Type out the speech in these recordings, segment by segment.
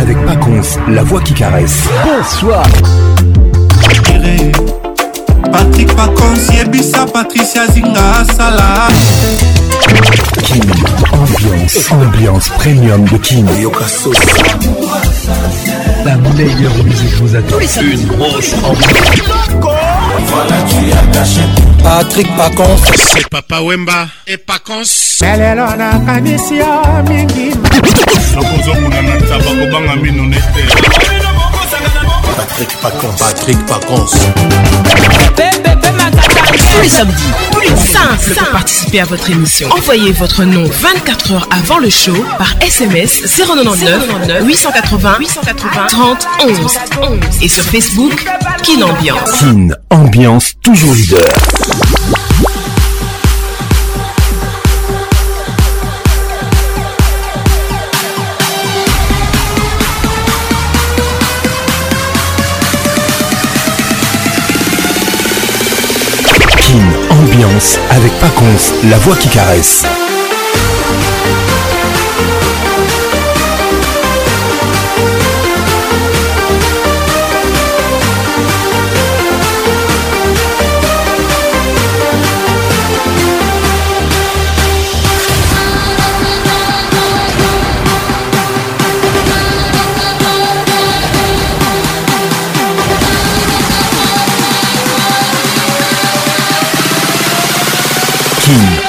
avec Paconce, la voix qui caresse. Bonsoir. Patrick Paconce, Yebisa, Patricia Zinga, Salah. Kim, ambiance, ambiance premium de Kim. La meilleure musique vous attend. Une grosse ambiance. patrik pacons c'est papa wemba e pacons lelelo nakanisi yo mingi nakozokuna na taba kobanga mino nete Patrick Pacons. Patrick les plus simples pour participer à votre émission. Envoyez votre nom 24 heures avant le show par SMS 099 880 880 30 11 11 et sur Facebook Kin Ambiance. Kin Ambiance toujours leader. Paconf, la voix qui caresse.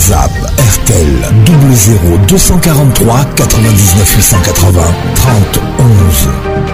ZAP, RTL 00243 99 880 30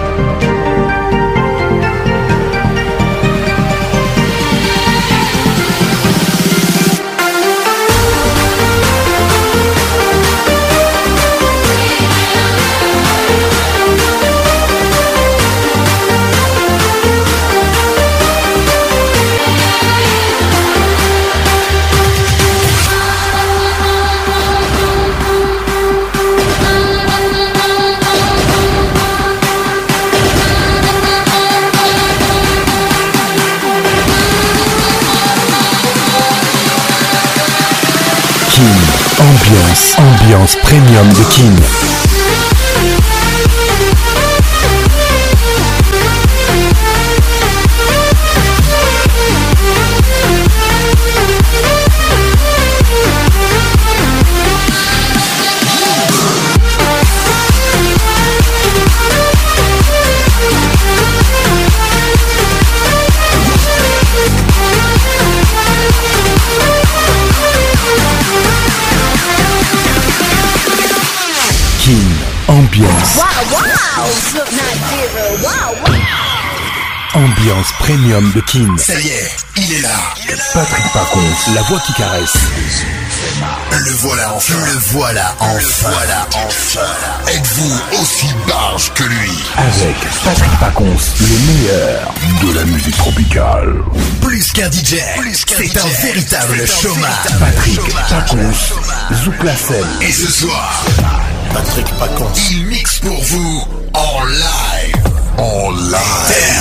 ambiance, premium de Kin. Ambiance. Ambiance premium de Kings. Ça y est, il est là. Patrick Paconce, la voix qui caresse. Le voilà enfin. Le voilà enfin. voilà enfin. Êtes-vous aussi barge que lui Avec Patrick Paconce, le meilleur de la musique tropicale. Plus qu'un DJ, c'est un véritable chômage. Patrick Paconce, Zouk la Et ce soir. Patrick Pacons. Il mixe pour vous en live. En live.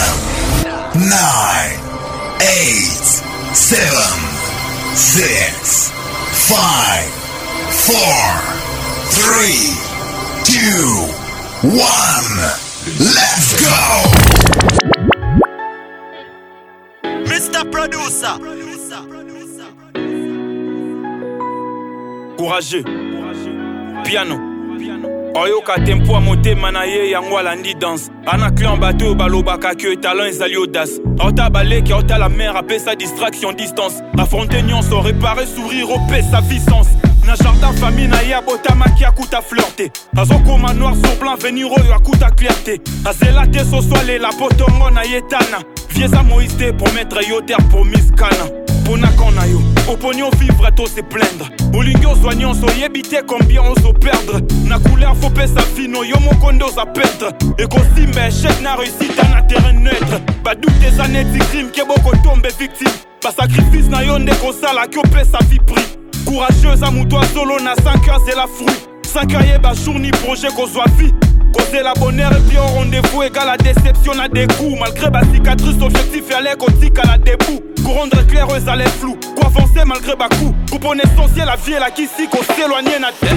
10, 9, 8, 7, 6, 5, 4, 3, 2, 1. Let's go! Mr. Producer. Courageux. Piano oyoka tempo a motema na ye yango alandi danse ana en en bateau balobaka ke talent ezali audace aota la mer, mer sa distraction distance afronte nyonso repare sourire opesa visance na jardin famille na ye abotamaki akuta fleur te azokoma noir sur blanc venir oyo akuta clair te la te soso alela la tongo na ye tana vieza moïse te prometre yo terre promise kana na yo au pognon vivre to se plaindre Au ozwani soignant soyez yébité combien on se perdre na couleur faut sa vie, no yo pêtre Et qu'on perdre mes chèques na réussite un terrain neutre bah, des années neti crime Keboko tombe victime sacrifice na qui nde paie sa vie prix courageux Courageuse toi solo na 5 c'est la fruit 5 heures bah jour ni projet soit vie Causer la bonheur et puis au rendez-vous égale la déception à des coups. Malgré ma cicatrice, objectif et à l'écotique à la débou. Pour rendre clair, aux allaient flou. Quoi avancer malgré ma coup. Coupon essentiel, la vie et la kissy, qu'on s'éloigner n'a terre.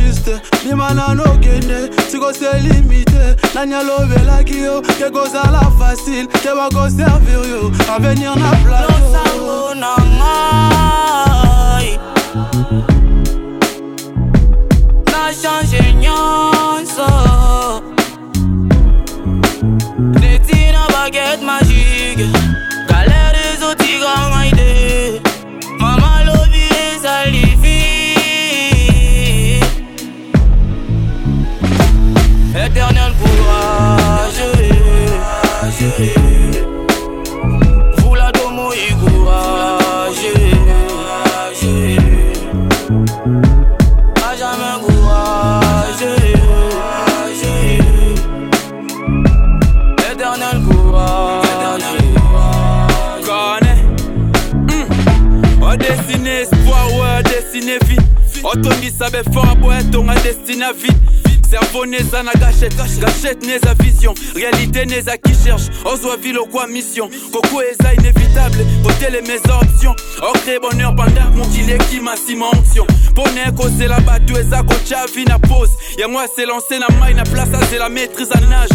limite bimana nokende sikose limite yo ke kozala facile ke bakoservir yo venir na plateau change nyonso neti na baguette magique otongisabe fort po etonga à vite servo neza na gâchette gashete neza vision réalité neza qui cherche ou quoi mission koko eza inévitable options option okre bonheur mon qui m'a si mon option mpona ekozela bato eza kotya vie na pose c'est lancé na main na place la maîtrise à nage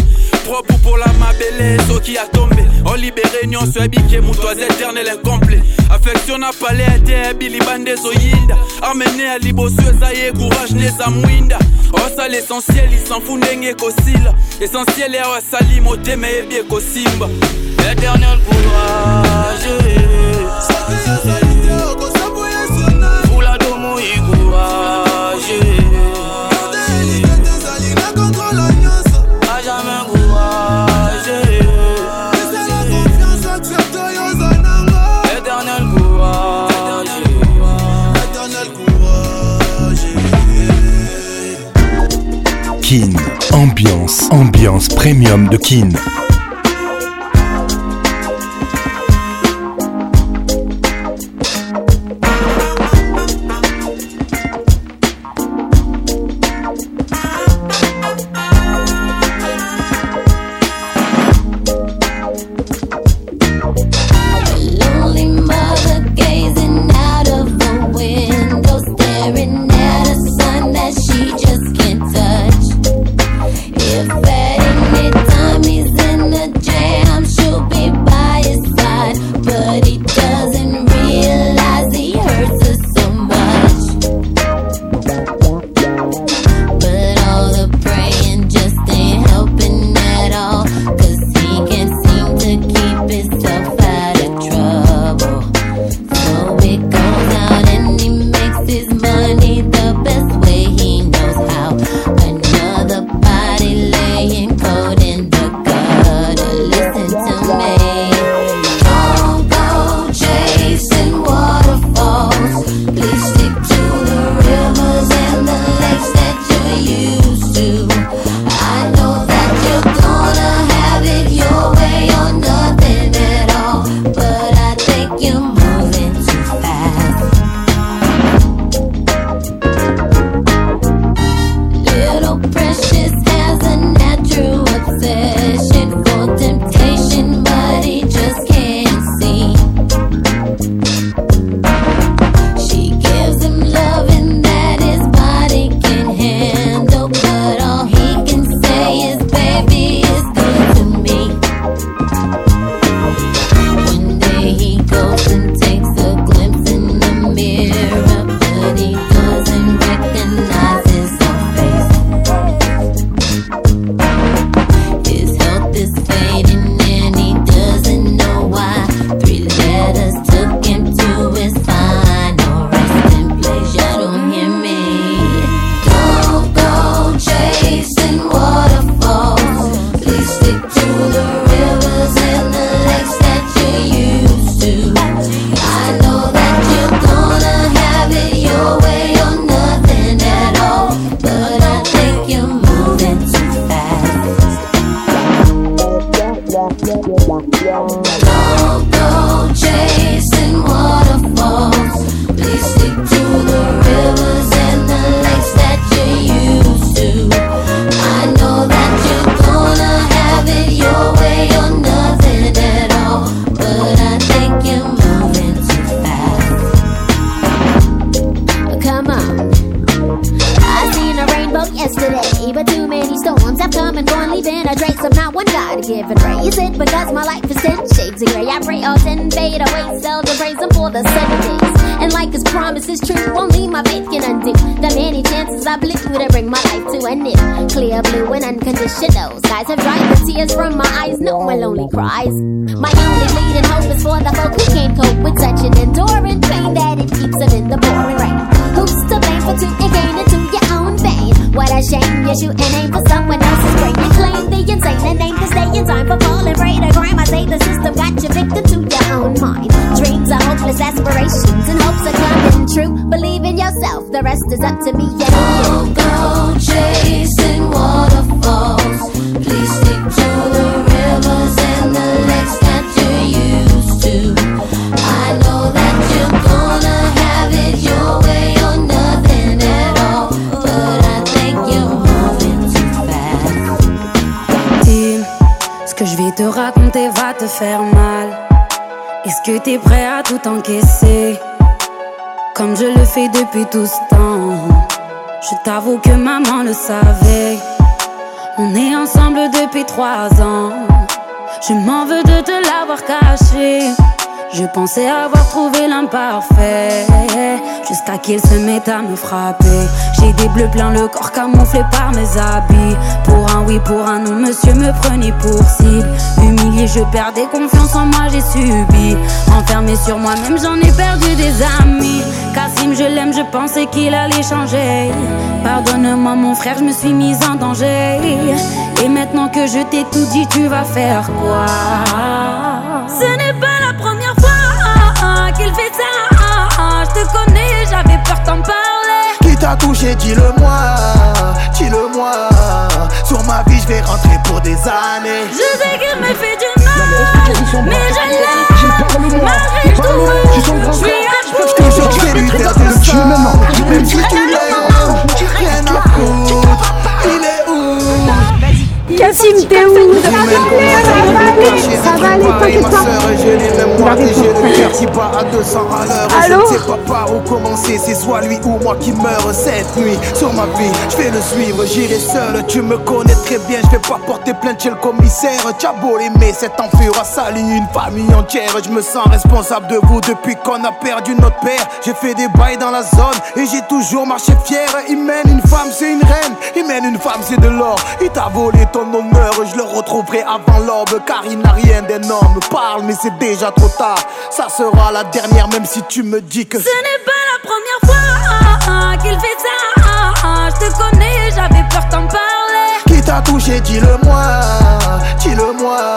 propre pour la qui a tombé. olibere nyonso yebike moto aza eternel incomplet affection na pale ete yebi libanda ezoyinda armene ya liboso eza ye courage nde eza mwinda osala essentiel isanfu ndenge ekosila essentiel yawo asali motema yebi ekosimba eternel courage Ambiance, ambiance premium de Kin. yesterday. But too many storms have come and gone, leaving a trace. I'm not one God given praise. It because my life is ten shades of gray. I pray all ten fade away. Seldom praise Him for the seven days. And like His promise is true, only my faith can undo the many chances I blew to bring my life to a nip. Clear blue and unconditional skies have dried the tears from my eyes. No one lonely cries. My only leading hope is for the folk who can't cope with such an enduring pain that it keeps them in the pouring rain. Who's to blame for two and what a shame, yes, you an aim for someone else's brain. You claim the insane and aim to stay in time for falling prey to crime. I say the system got you victim to your own mind. Dreams are hopeless aspirations and hopes are coming true. Believe in yourself, the rest is up to me Don't go chasing waterfalls. Please stick to the rivers faire mal Est-ce que t'es prêt à tout encaisser Comme je le fais depuis tout ce temps Je t'avoue que maman le savait On est ensemble depuis trois ans Je m'en veux de te l'avoir caché je pensais avoir trouvé l'imparfait Jusqu'à qu'il se mette à me frapper J'ai des bleus plein le corps camouflé par mes habits Pour un oui, pour un non, monsieur me prenait pour cible Humilié, je perdais confiance en moi, j'ai subi Enfermé sur moi-même, j'en ai perdu des amis Cassim, je l'aime, je pensais qu'il allait changer Pardonne-moi mon frère, je me suis mise en danger Et maintenant que je t'ai tout dit, tu vas faire quoi Ce n'est pas te connais, j'avais peur t'en parler. Qui t'a touché, dis-le-moi, dis-le-moi. Sur ma vie, je vais rentrer pour des années. Je sais qu'il me fait du mal, mais je l'aime. Malgré tout, je suis à bout. Je vais lui faire du sang, même si tu l'aimes. Rien à foutre, il est où t'es où Ça va aller, pas. Je ne sais pas par où commencer, c'est soit lui ou moi qui meurt cette nuit. Sur ma vie, je vais le suivre, j'irai seul. Tu me connais très bien, je vais pas porter plainte chez le commissaire. T'as beau l'aimer, cet enfure a sali une famille entière. Je me sens responsable de vous depuis qu'on a perdu notre père. J'ai fait des bails dans la zone et j'ai toujours marché fier. Il mène une femme, c'est une reine. Il mène une femme, c'est de l'or. Il t'a volé tout je le retrouverai avant l'aube car il n'a rien d'énorme Parle mais c'est déjà trop tard. Ça sera la dernière même si tu me dis que ce n'est pas la première fois qu'il fait ça. Je te connais, j'avais peur t'en parler. Qui t'a touché, dis-le-moi, dis-le-moi.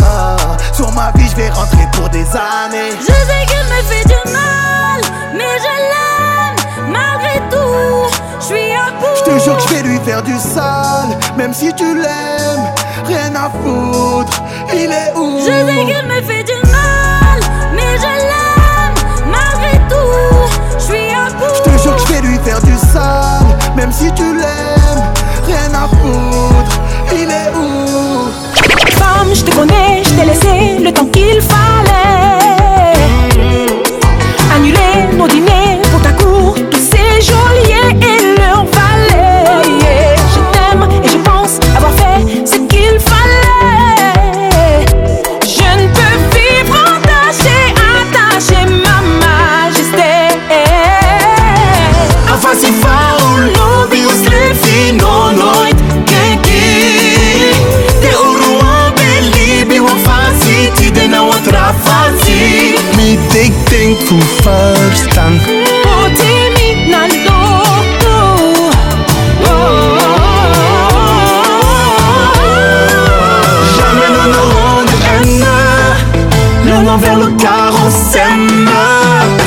Sur ma vie, je vais rentrer pour des années. Je sais qu'il me fait du mal, mais je l'aime malgré tout. Je à Je te jure que je vais lui faire du sale, même si tu l'aimes. Rien à foutre, il est où Je sais qu'il me fait du mal, mais je l'aime malgré tout. Je suis à bout. Je te jure que je vais lui faire du sale, même si tu l'aimes. Rien à foutre, il est où Femme, je te connais, je t'ai laissé le temps qu'il fallait. Annuler nos dîners pour ta cour, tout c'est joli. Jamais nous non, envers le car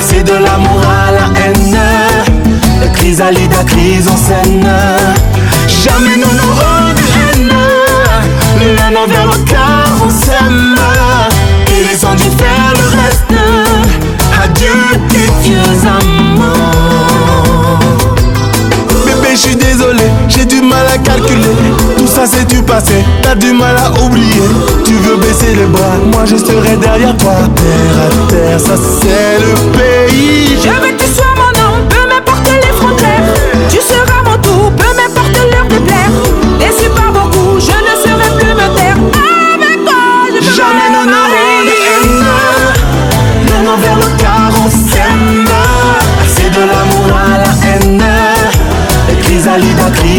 C'est de l'amour à la haine, la crise à crise en scène. Jamais nous nous haine Non, non, envers le car on s'aime. Et les du faire le reste. Bébé, je suis désolé, j'ai du mal à calculer. Tout ça c'est du passé, t'as du mal à oublier. Tu veux baisser les bras, moi je serai derrière toi. Terre à terre, ça c'est le pays.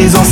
les en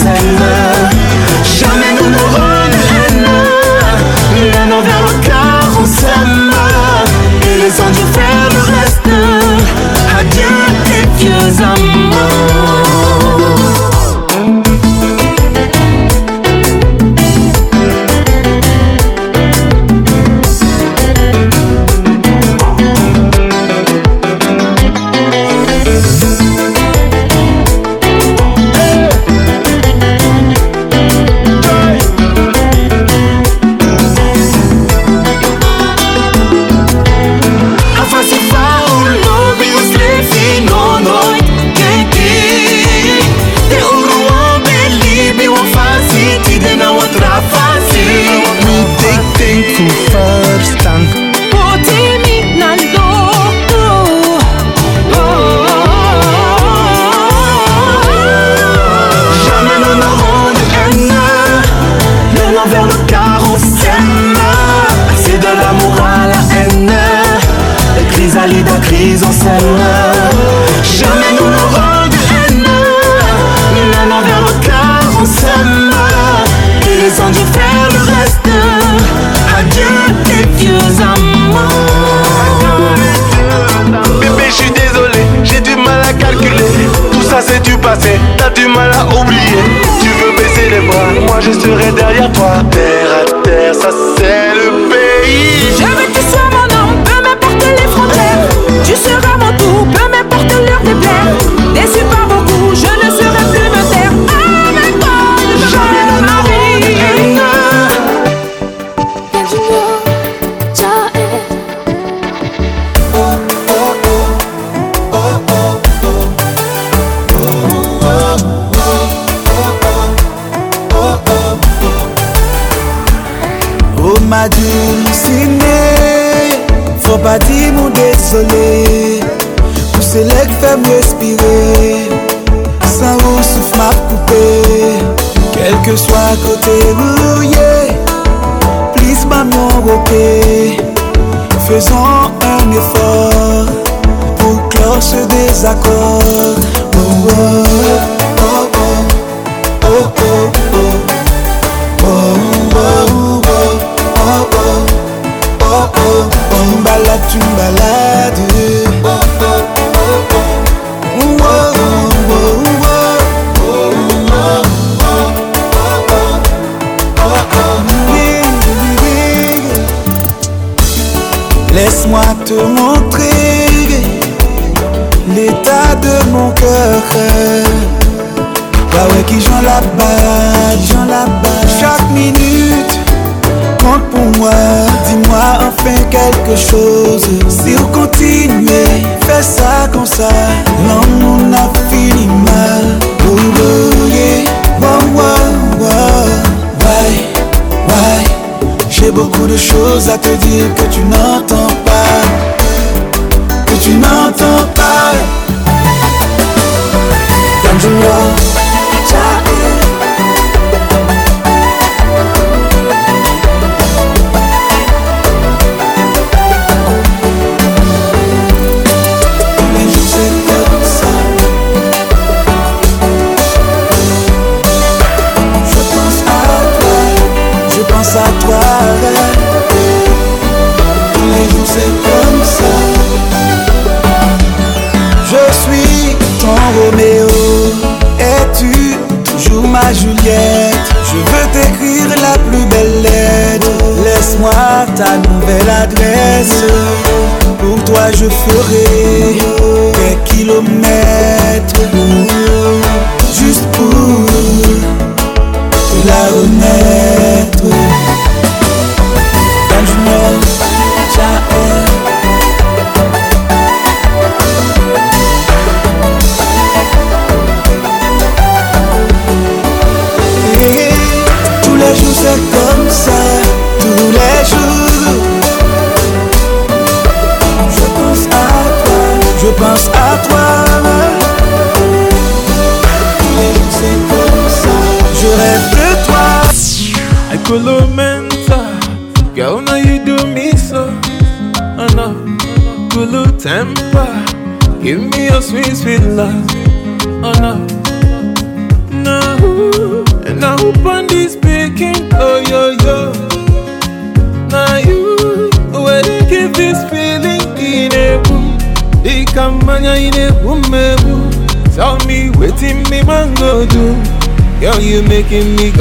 give me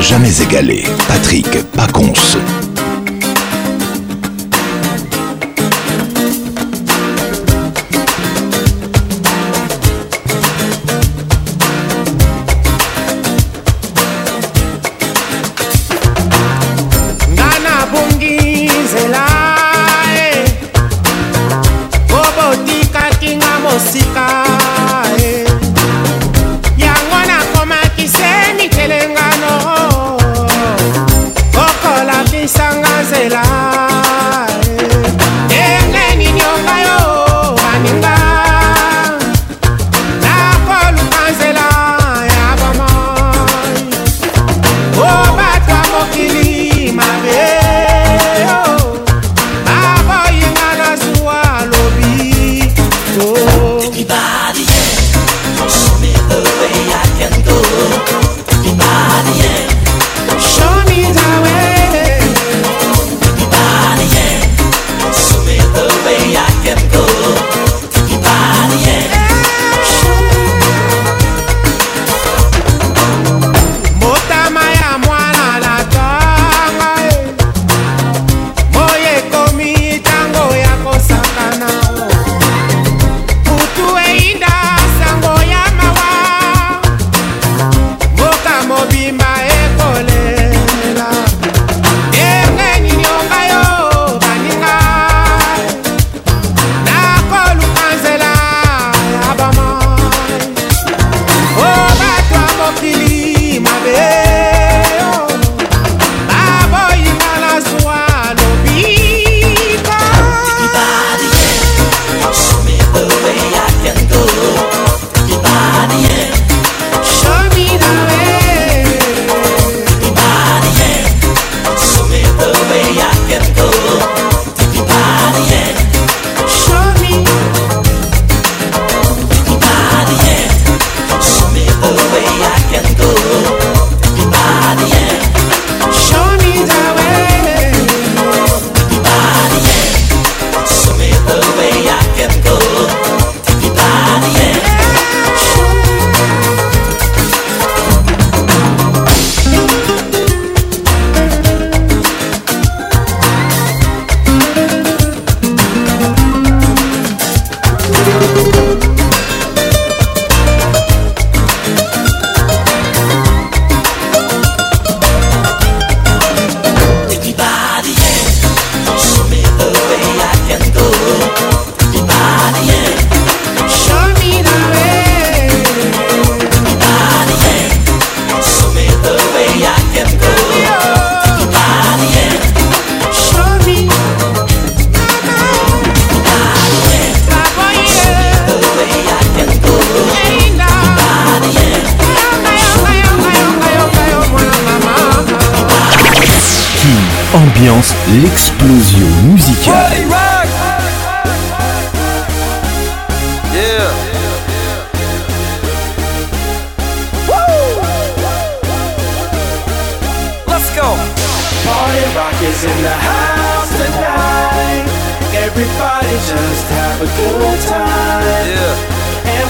jamais égalé, Patrick Paconce.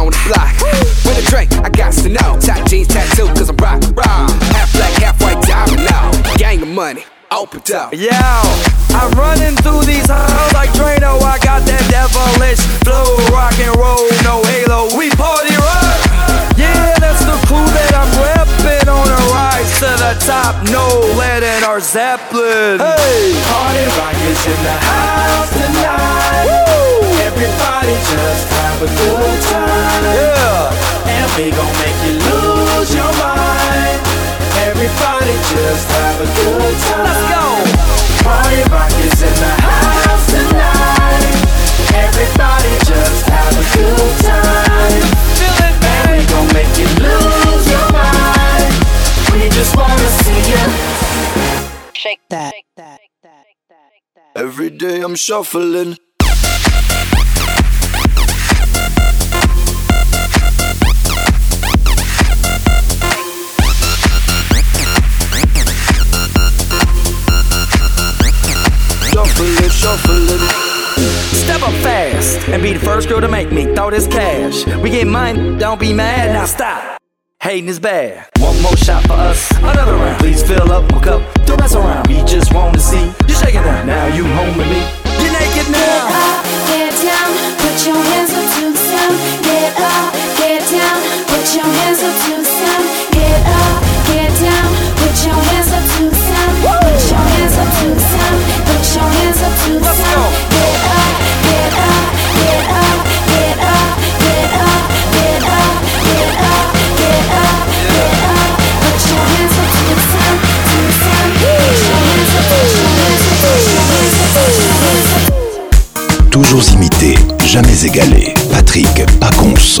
on the block. With a drink, I got to know. Tight jeans, tattoo, cause I'm rock, rock. Half black, half white, diamond now. Gang of money, opened up. Yeah, I'm running through these halls like Drano. I got that devilish flow, rock and roll, no no lead in our Zeppelin. Hey, party rockers in the house tonight. Woo! Everybody just have a good time. Yeah, and we gon' make you lose your mind. Everybody just have a good time. Let's go. Party rockers in the house tonight. Everybody just have a good time. Feel it, man. And we gon' make you lose your mind. We just wanna. Shake that. Every day I'm shuffling. Shuffling, shuffling. Step up fast and be the first girl to make me throw this cash. We get money, don't be mad, now stop. Hating is bad. One more shot for us, another round. Please fill up my cup, don't mess around. We just want to see you shaking now. Now you home with me. You're naked now. Get up, get down, put your hands up to the sound. Get up, get down, put your hands up to the sound. Get up, get down, put your hands up to the sound. Put your hands up to the sound. Put your hands up to the sound. Get up, get up. Toujours imité, jamais égalé. Patrick Paconce.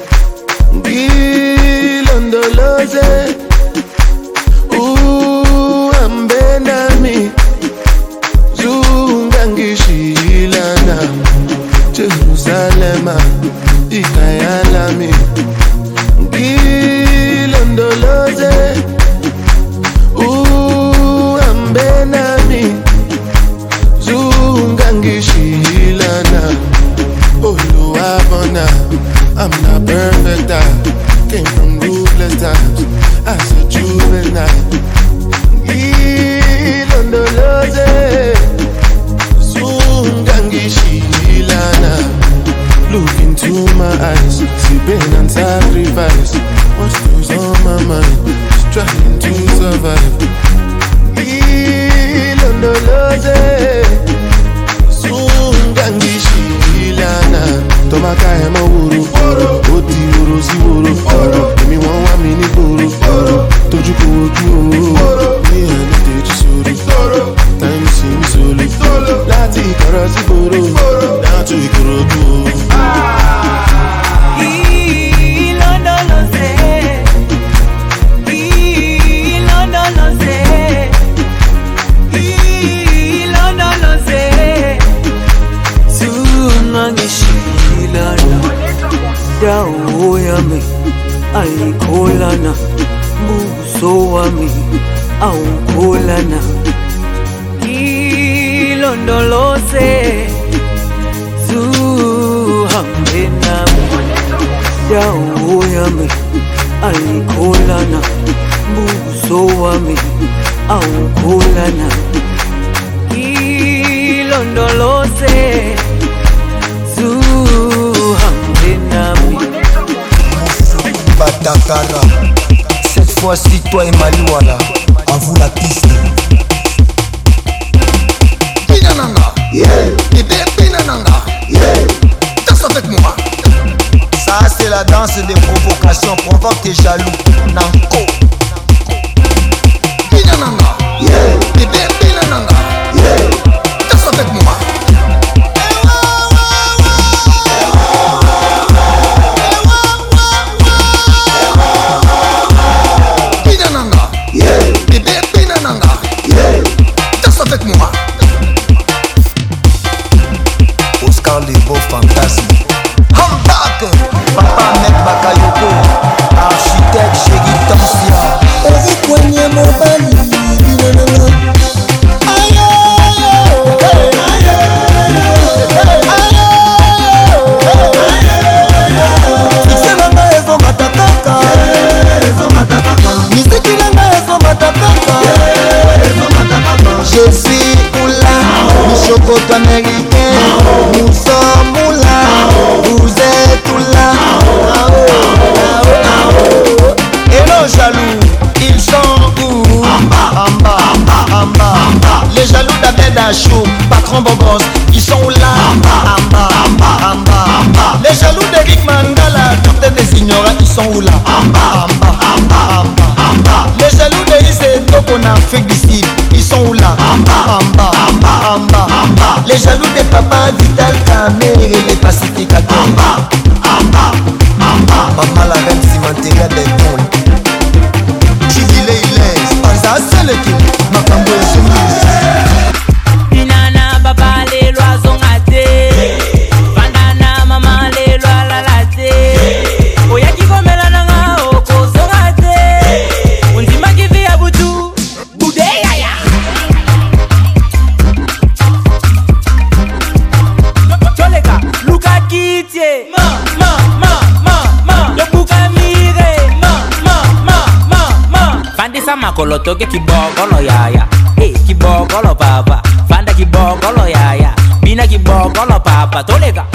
Kolo toke kibokolo yaya ya. Eh kibokolo papa Fanta kibokolo yaya Bina ya. kibokolo papa Tolega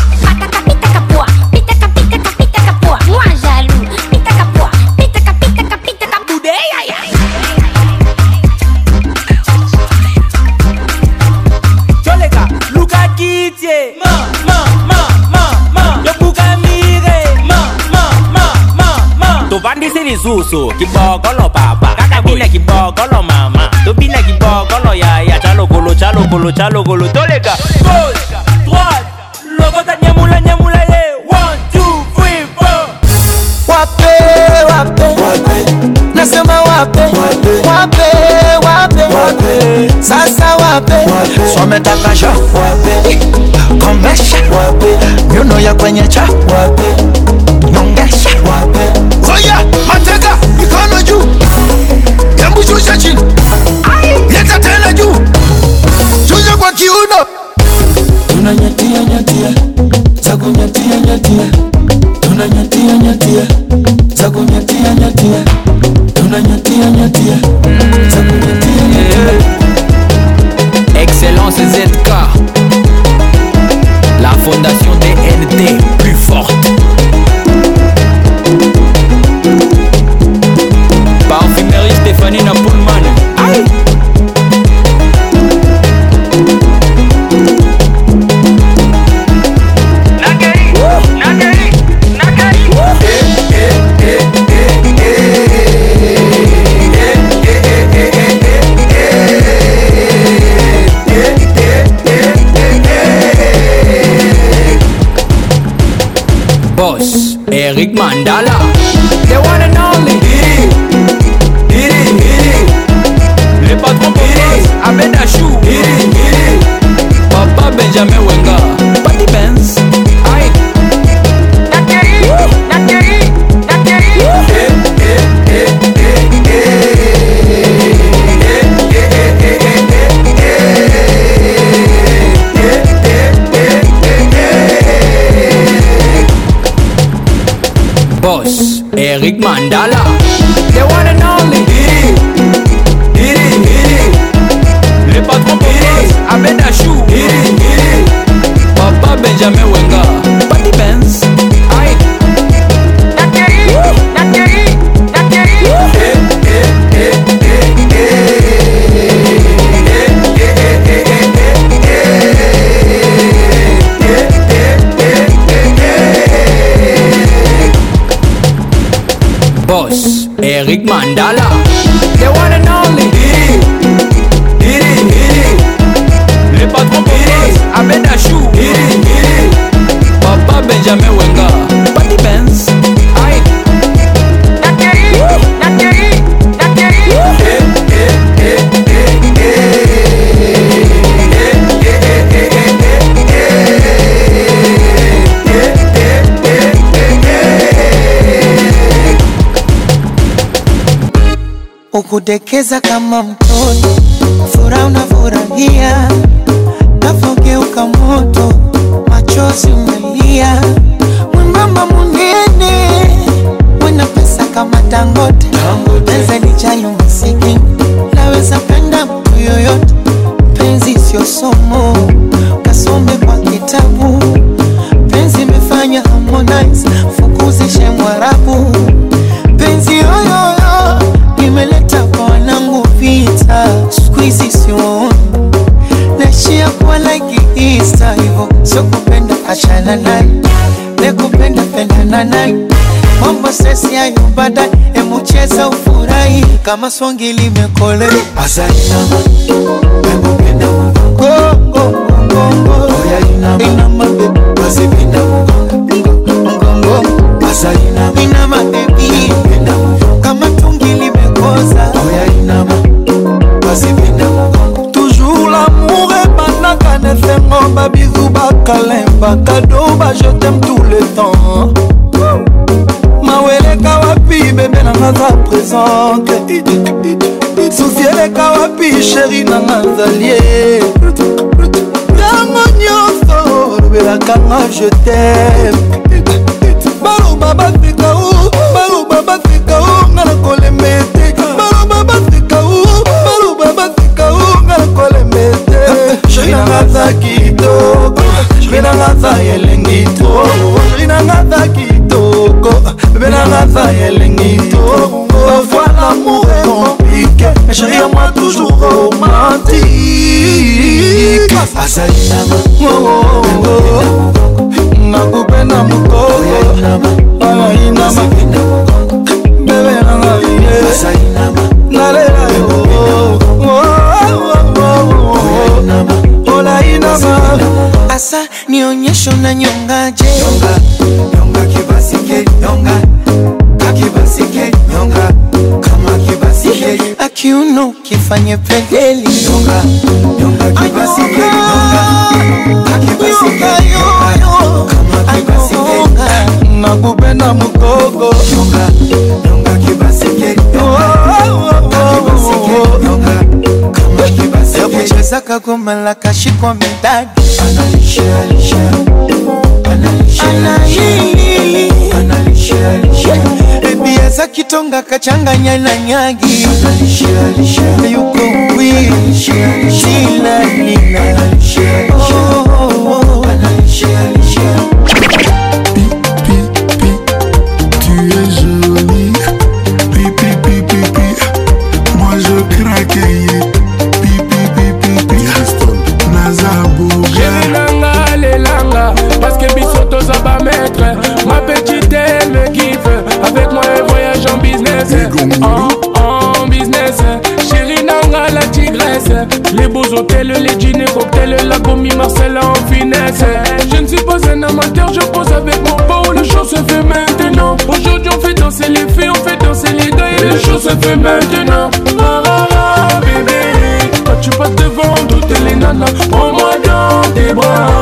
Patata pita kapua Pita kapita kapita kapua Moi jaloux Pita kapua Pita kapita kapita kapua Budaya ya, ya. Tolega Luka kitye Ma ma ma ma ma Yobuka mire Ma ma ma ma ma Tovandi siri zusu Kibokolo lokolo tya lokolo toleka gauche droite lokota nyamula nyamula ye one two three four wape wape nasema wape wape wape sasa wape swametakasha komesha nyuno ya kwenye cha nyongesha oya oh yeah. mandala the one and only Diddy. Diddy. Diddy. Diddy. Diddy. Diddy. Diddy. Diddy. Papa Benjamin. kudekeza kama mtoto, furaha unafurahia, navogeuka moto, machozi umelia, mwembamba munene, mwena pesa kama Dangote. baadaye, emucheza ufurahi kama songi limekole azalina wemupenda absente susi eleka wapi sheri nanga nzalie ntango nyonso olobelaka nga je teme baloba bafika o baloba bafika o nga na kolemba ete baloba bafika o baloba bafika o nga na kolemba ete sheri nanga aza kitoko sheri nanga aza elengi to sheri nanga azali nakupe na mokoainama bebe nanga nalela yo olainama asa nionyesho na nyongaje kiuno kifanye pedeli nyonga nyonga kibasi pedeli nyonga kibasi pedeli nyonga kama kibasi pedeli na bube na mugogo nyonga nyonga kibasi oh, oh, oh, pedeli nyonga kama kibasi pedeli yakucheza kagoma la kashikwa midadi analisha alisha analisha alisha analisha alisha Tabia za kitonga kachanganya na nyagi, yuko wii sila nina sait Je ne suis pas un amateur, je pose avec mon peau Le show se fait maintenant Aujourd'hui on fait danser les filles, on fait danser les gars Et le show se fait maintenant ah, ah, ah, bébé Quand tu passes devant toutes les nanas Prends-moi dans tes bras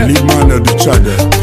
Leave man of the chatter.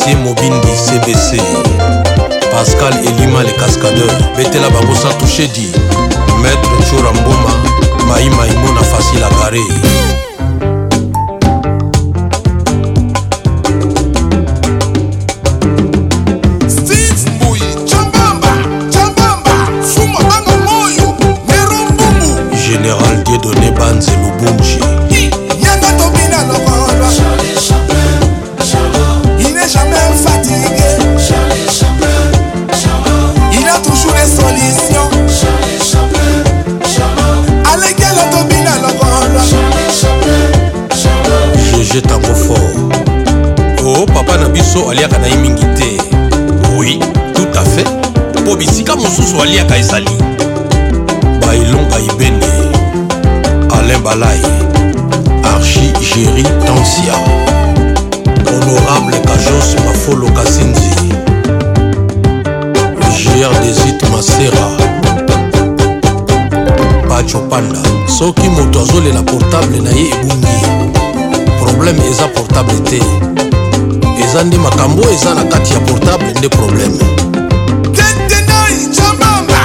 mathieu mobindi cbc pascal elima le cascadeur betela bango sa touchedi maître chora mboma mai maimuna facile agare balai archi géri tansia honorable kajos mafolo kasinzi gr desit masera pacho panda soki moto azolela portable na ye ebungi probleme eza portable te eza nde makambo eza na kati ya portable nde probleme tetenai jambanga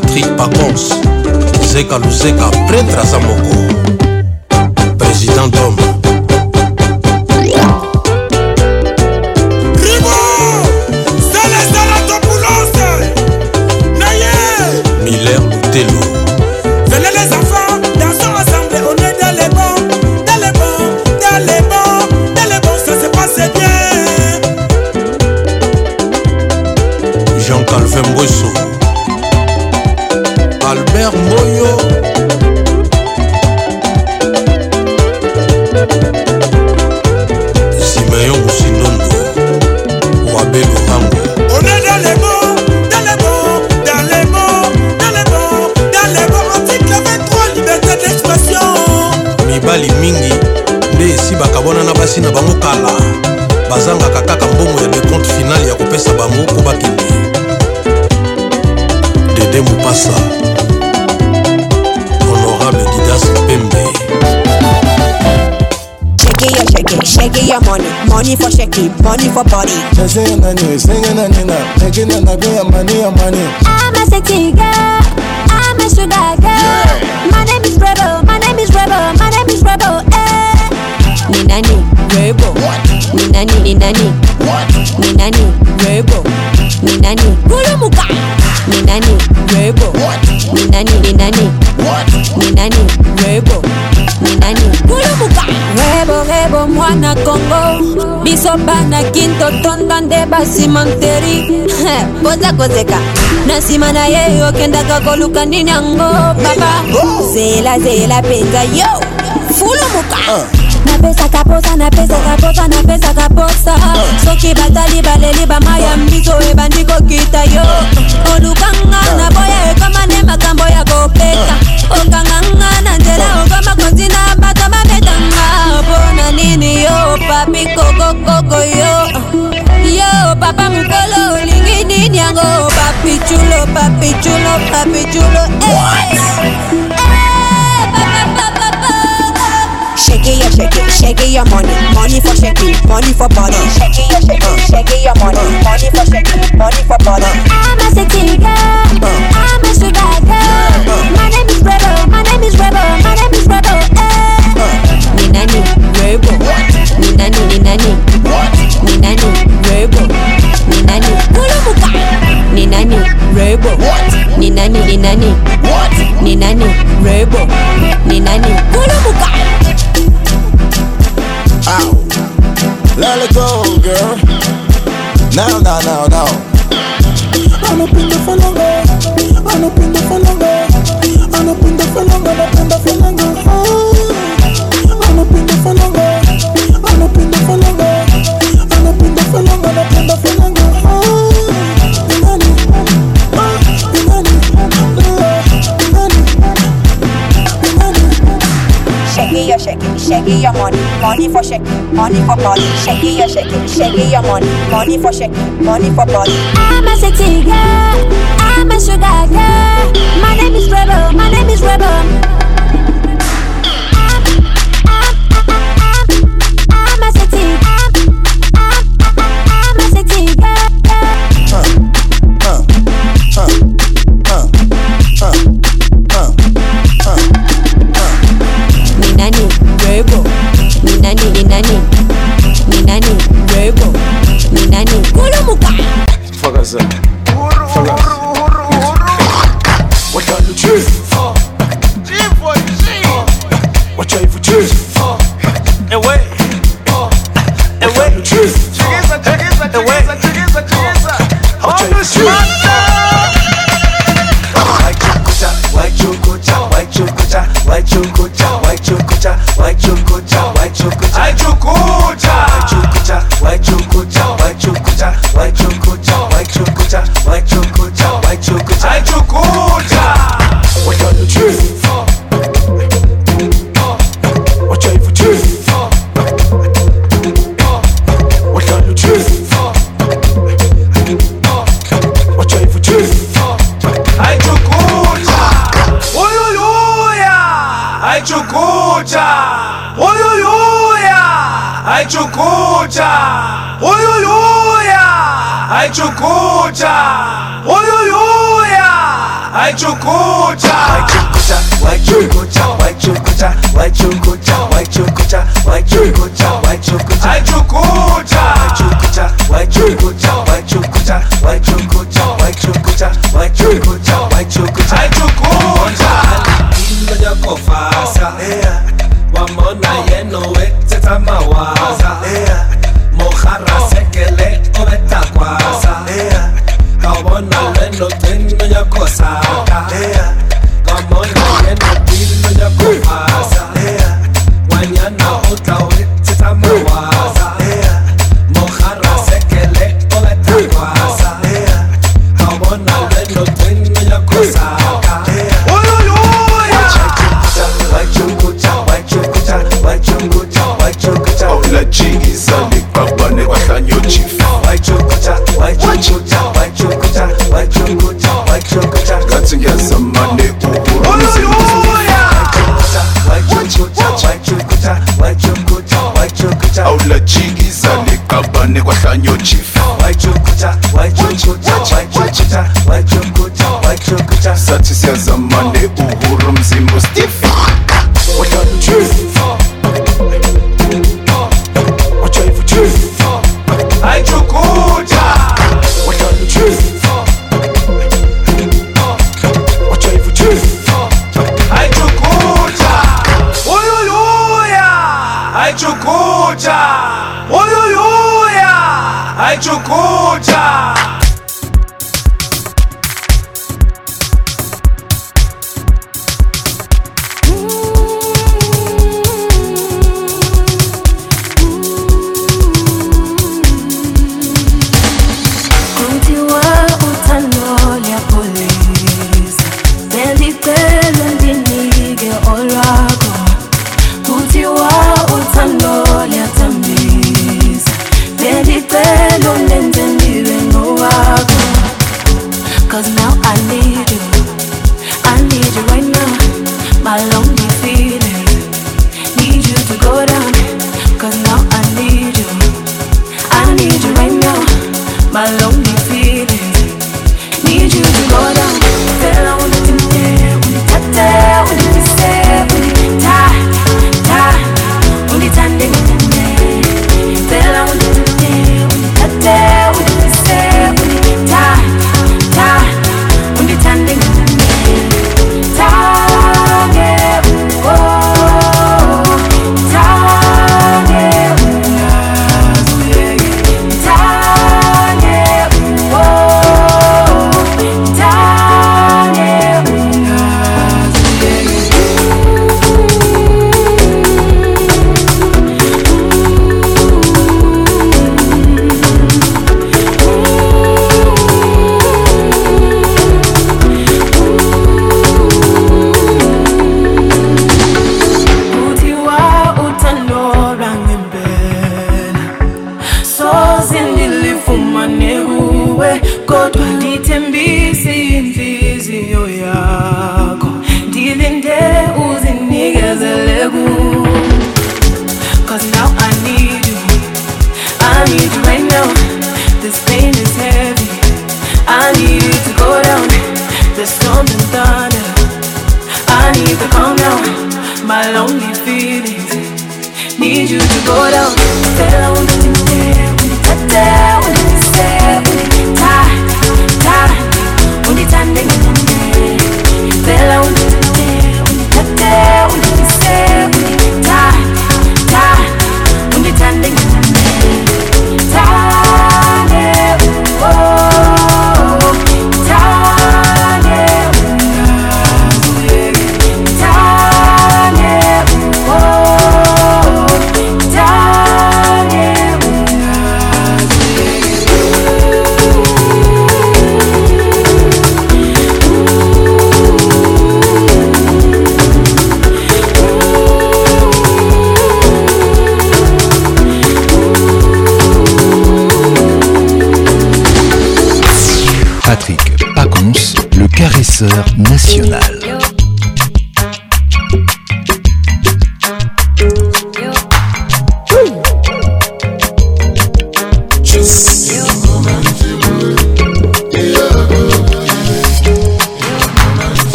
patrik pacons zeka luzeka pretre aza moko président dome Money for body. Dancing on you, singing on you now, making money on money. I'm a sexy girl, I'm a sugar girl. Yeah. My name is Rebel, my name is Rebel, my name is Rebel. Eh. Ninani, Rebel. What? Ninani, Ninani. What? Ninani, Rebel. Ninani, Gulumuka. Ninani, Rebel. What? Ninani, Ninani. What? Ninani, Rebel. Ninani, Gulumuka. rebo rebo mwana kongo biso bana kintotonda nde basimanteri poza kozeka na nsima na ye okendaka koluka nini yango papa oh! zela zela mpenza yo fulumuka ah! napesaka posa napesaka posa napesaka posa ah! soki batali baleli bamaya mbiso ebandi kokita yo ah! olukanga na boya ekoma nde makambo ya kopesa okanganga na nzela okoma kontina bona nini yo papi koko koko yo yo papa nini yango papi chulo papi chulo papi chulo hey. Eh. Eh, papa, papa, papa. Shake it, yeah, shake it, shake it, your money, money for shake it, money for bottom. Shake it, yeah, shake it, shake it, your money, money for shake it, money for bottom. I'm a sexy girl, uh. I'm a sugar girl. Uh. My name is Rebel, my name is Rebel. Rebel. Ni nani, ni nani. Ni nani, Rebel. Ni nani, Kulubuka. Ni nani, Rebel. Ni nani, ni nani. Ni nani, Rebel. Ni nani, Kulubuka. Ow. Let it go, girl. Now, now, now, now. I'm up in the follow I'm up in the follow I'm up in the follow shaking, shaking your money, money for shaking, money for body, shaking your shaking, shaking your money, money for shaking, money for body. I'm a sexy girl, I'm a sugar girl. My name is Rebel, my name is Rebel. the way.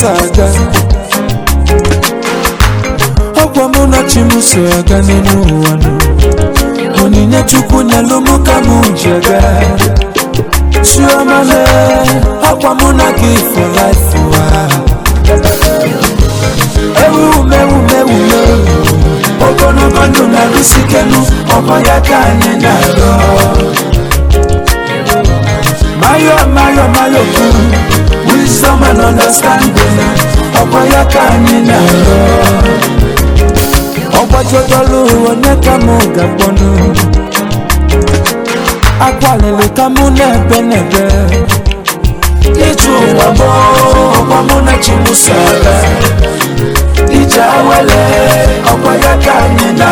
sada okwamona chimuso aganene uwano oninya chukwu nyalomuka munjaga chiomane okwamona gị for life wa ewuwumewumewume ogologo ndụ na-arụsikenu ọgbọ ya ka anyị na-arọ mayo mayo mayo kwuru someone understanding okoyoka nina ogbajodolu oneka muga kponu akwaleleka mu n'ebenebe ichuwabo ogwamu na chimusala ije awele okoyoka nina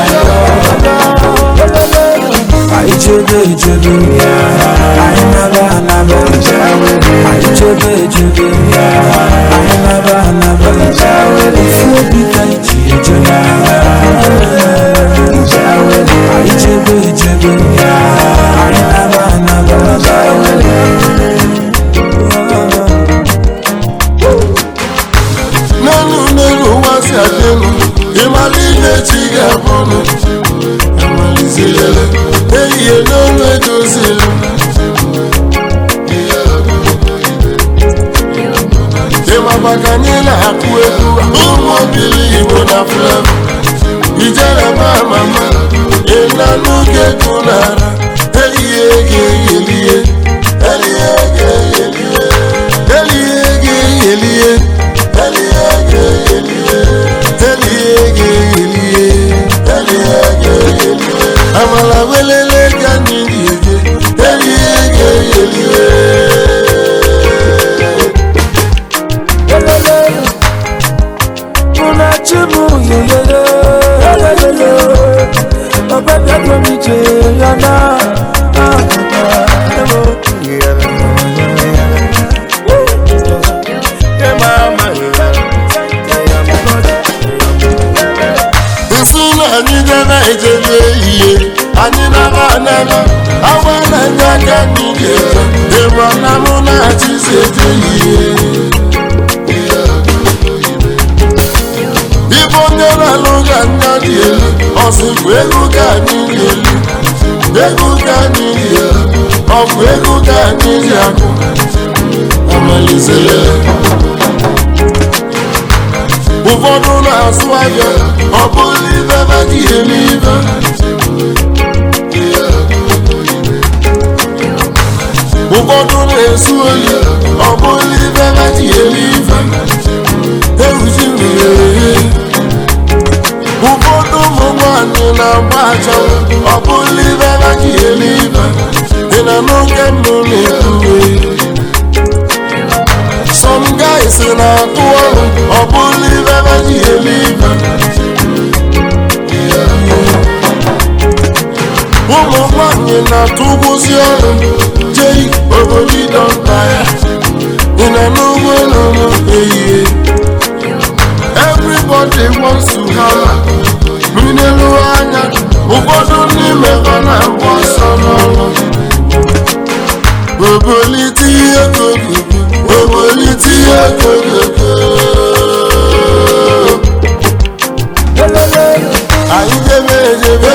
ayıcıdıcı dünya Ayna bana benzer ayıcıdıcı dünya Ayna bana benzer Fobi kayıcıcı Ayıcıdıcı dünya Ayna bana benzer Emali ne chiga bunu Emali zilele yelongo etozela tema bakanyela akueku omokili bona flave ijalama mama enanuke kunara eliyegeyeliye eliyege mala welele gani yege eli yege eli welele muna chimu yege welele baba bia mi je yana akota ewo Isuna ni dana ijele iye aninaka nani awa nanyaka nigeta ebwanamu na chisetiye e bibongela lungana lieli osiku ekukani lieli ekukani lieli ọkụ ekukani liakụ amalizele ụfọdụ na-asụ ahịa ọ bụghị ife maka ihe n'ife We na na-esu oyi ọ bụla ife gaji eri ife eruzi riri ụfọdụ ụmụ nwanyị na-agba aja ọ bụla ife gaji eri ife ị some guys na-atụ ọrụ ọ bụla ife gaji eri ife umu nwanyị nobody don tire una no go no no eye everybody wants to hala mmiri n'elu anya ụfọdụ n'ime ha na-agba ọsọ n'ọrụ obolite ihe gogo obolite ihe gogo anyị jebe ejebe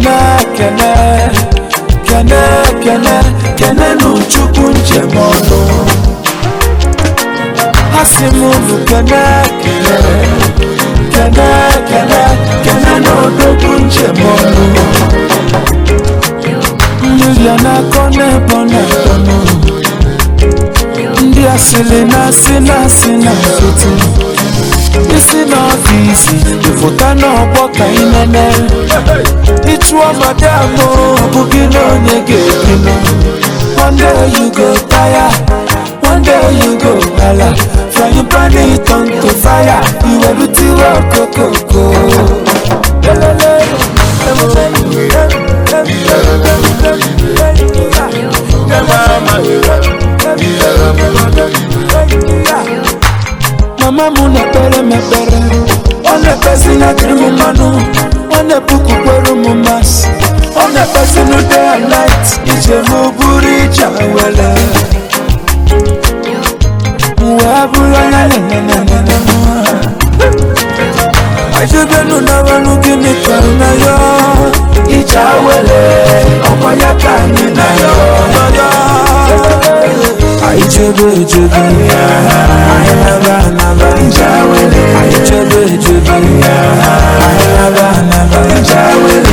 kenar kenar kenar kenar kenar uchukwu njem ọdụ asị m unu kenar kenar kenar kenar kenar n'odogwu njem ọdụ mmiri a na-akọ n'ebe ọ na-akọ ofisi jivutana ọgbọka inene ịchụọ madamụ ọbụghị na onye ga-ebinu one day you go tire one day you go ala frying pan it on to fire iwe rutiwe okokoko lelele emume Mama Muna personal day and night ije muburija wele wabulonyanenenenenenwa ajebenu nabalukimikalu nayo ija wele omoyakani nayo noyo aijobe ijebe ayenabanaba ija wele aijobe ijebe ayenabanaba ija wele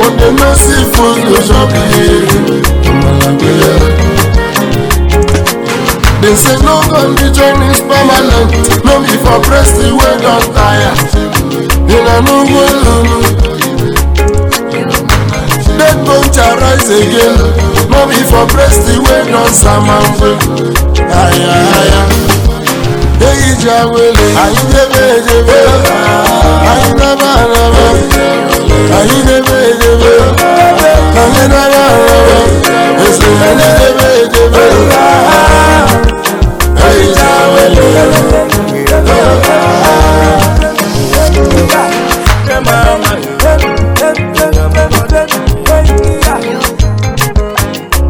but they no see food to chop They say no condition is permanent, no be for breast way don tire. Una no go lulu. Dead bone shall rise again, no be for breast wey don samanfe. Aya aya. Eyi ja wele, ayi jebe jebe, ayi naba naba. ayidebedebe kangenala eseyanidebedebe ayitawele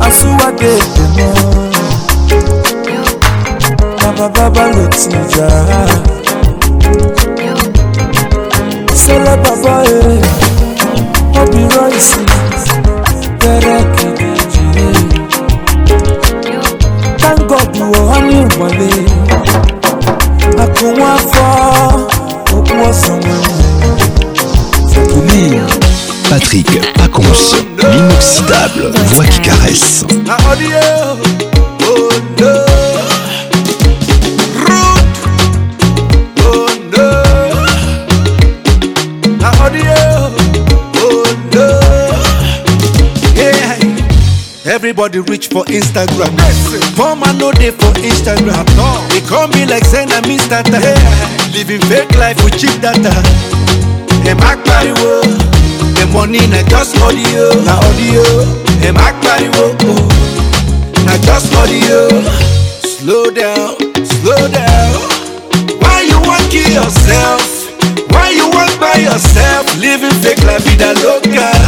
asuwade demo baba balotija sala baba ere eh. Patrick Aconce, l'inoxydable voix qui caresse. Ah, oh, everybody reach for instagram poor man no dey for instagram e come be like say na me start living fake life with cheap data dem akpariwo the money na just audio na audio dem akpariwo na just audio slow down slow down why you wan kill yourself why you wan by yourself living fake life be that local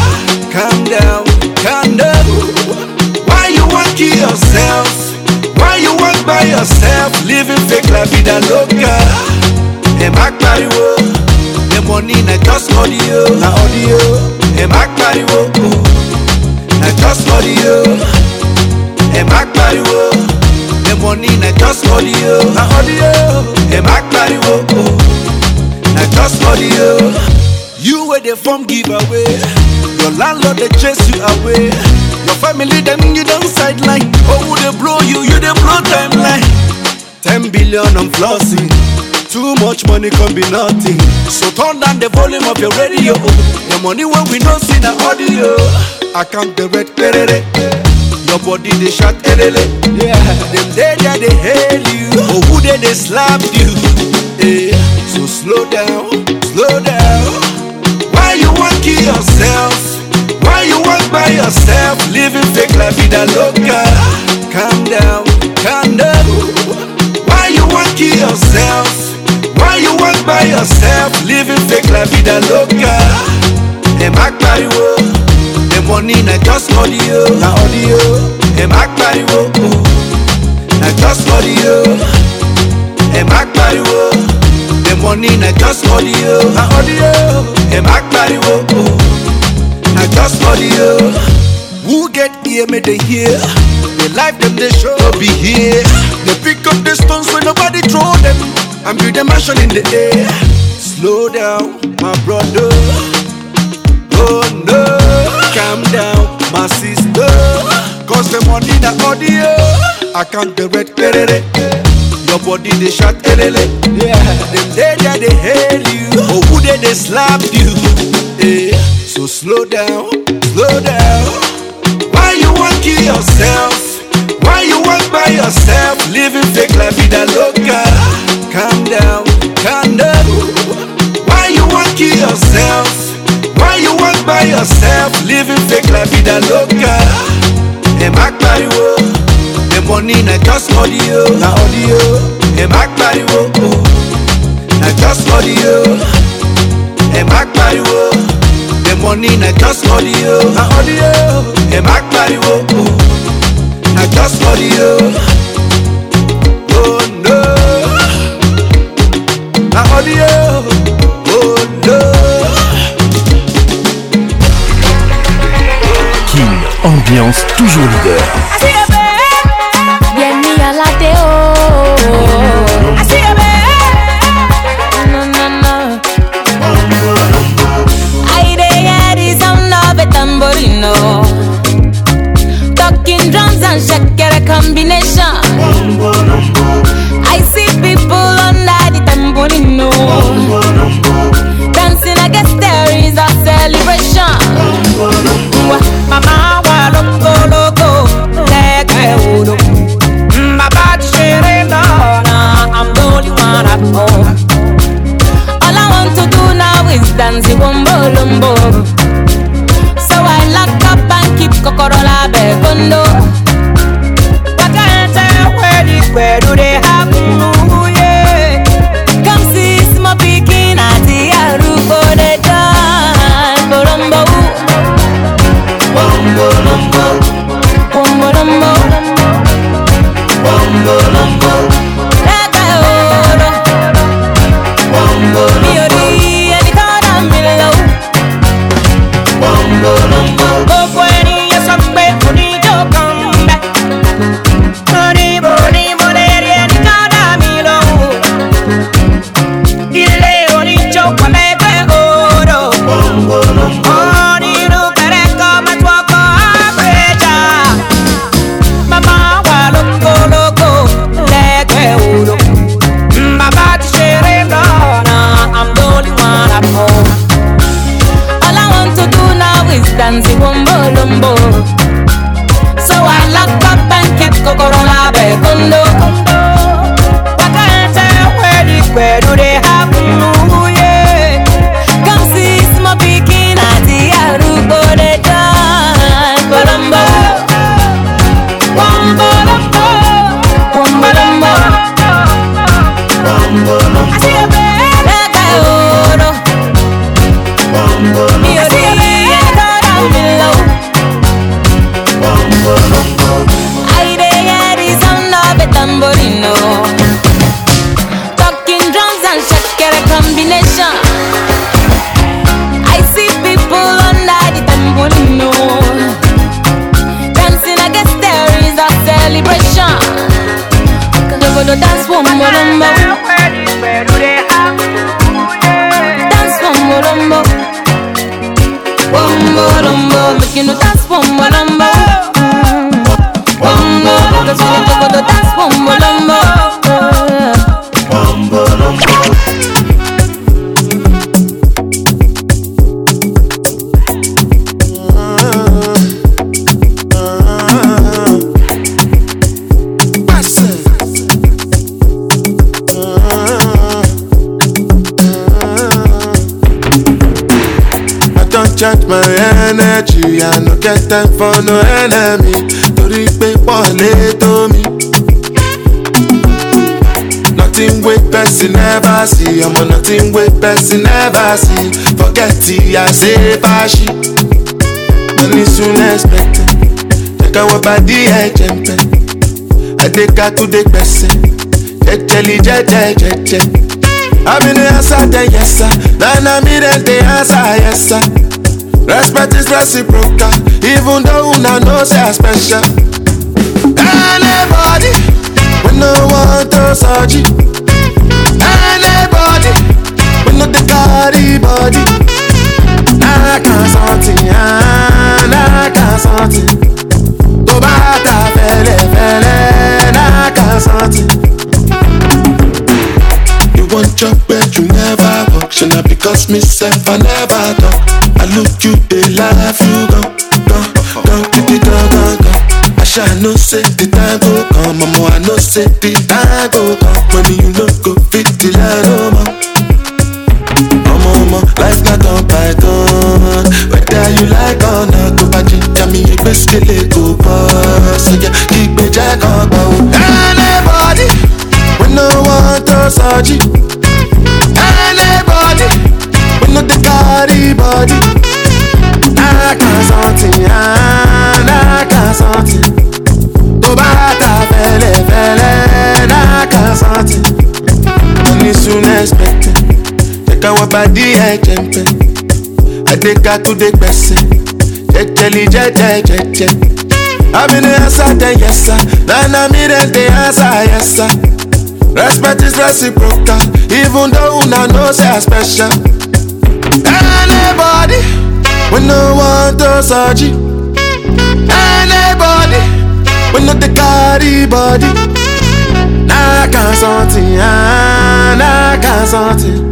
calm down calm down lucky yourself. Why you walk by yourself, living fake la vida loca? Ẹ má pariwo, the money na just money o, na audio. Ẹ má pariwo, na just money o. má pariwo, the money na just money o, na audio. Ẹ má pariwo, na just money o. You wey the form giveaway, your landlord they chase you away. Your family, them you don't sideline. Oh, they blow you, you they blow timeline. 10 billion, I'm flossing. Too much money can be nothing. So turn down the volume of your radio. The money when we don't see the audio. I count the red kerere. Your body they shot erele. Yeah. Them they that they hail you. Oh who they they slap you. Yeah. So slow down, slow down. Why you want kill yourself? by yourself, living fake la vida loca. Calm down, calm down. Why you want kill yourself? Why you want by yourself, living fake la vida loca? Dem a pariwo, the money na just audio, na audio. Dem a pariwo, na just audio. Dem a pariwo, the money na just you, na audio. Dem a pariwo. I just money you. Who get here, may they hear? The life them they show be here. They pick up the stones when nobody throw them and build a mansion in the air. Slow down, my brother. Oh no, calm down, my sister. Cause the money na audio. I count the red kerere. Your body they shot elele. Eh, eh, eh. Yeah. Them they they hail you. Oh who they they slap you. Yeah. So slow down, slow down. Why you want kill yourself? Why you walk by yourself? Living fake la vida loca. Calm down, calm down. Why you want kill yourself? Why you walk by yourself? Living fake la vida loca. Am I clariwo? The money na just audio, na audio. Am I clariwo? Oh, na just audio. money, na just money, oh. Na money, oh. Hey, back money, oh. Na just money, oh. Oh, no. Na money, oh. Oh, no. King, ambiance toujours leader. Bien mis à fancy wombo lombo. So I lock up and keep kokoro begondo. never see. Forget it, I say soon Take a by the I take to the person. answer, yes sir. answer, yes Respect is reciprocal, even though una know say special. no to no dey carry body. Aka santi, aka santi. Tó bá ta fẹ́lẹ́fẹ́lẹ́, aka santi. You wan chop where you never work, ṣe na because me sef I never talk. I look you dey laugh, you gone, gone, gone, gidi gone, gone, gone. Asha I know say the time go come, Omo I know say the time go come. Money you no go fit the line no more. july kan náà tó bá jẹ jami ẹgbẹ́ sílé kò bọ́ sọjá kí gbèjà kan gbọ́. anybody we no wan throw surgery anybody we no dey carry body. I can something, I can something. Tó bá ta fẹ́lẹ́fẹ́lẹ́, I can something. Money soon expected, jẹ́ ká wá bá díẹ̀ jẹ́ pẹ́. I take her to the person. Jejeli jeje jeje. I be the answer then yes sir. Nana me then the answer yes sir. Respect is reciprocal, even though una know say I special. Anybody, we no want to search you. Anybody, we no the carry body. I can't something, ah, I can't something.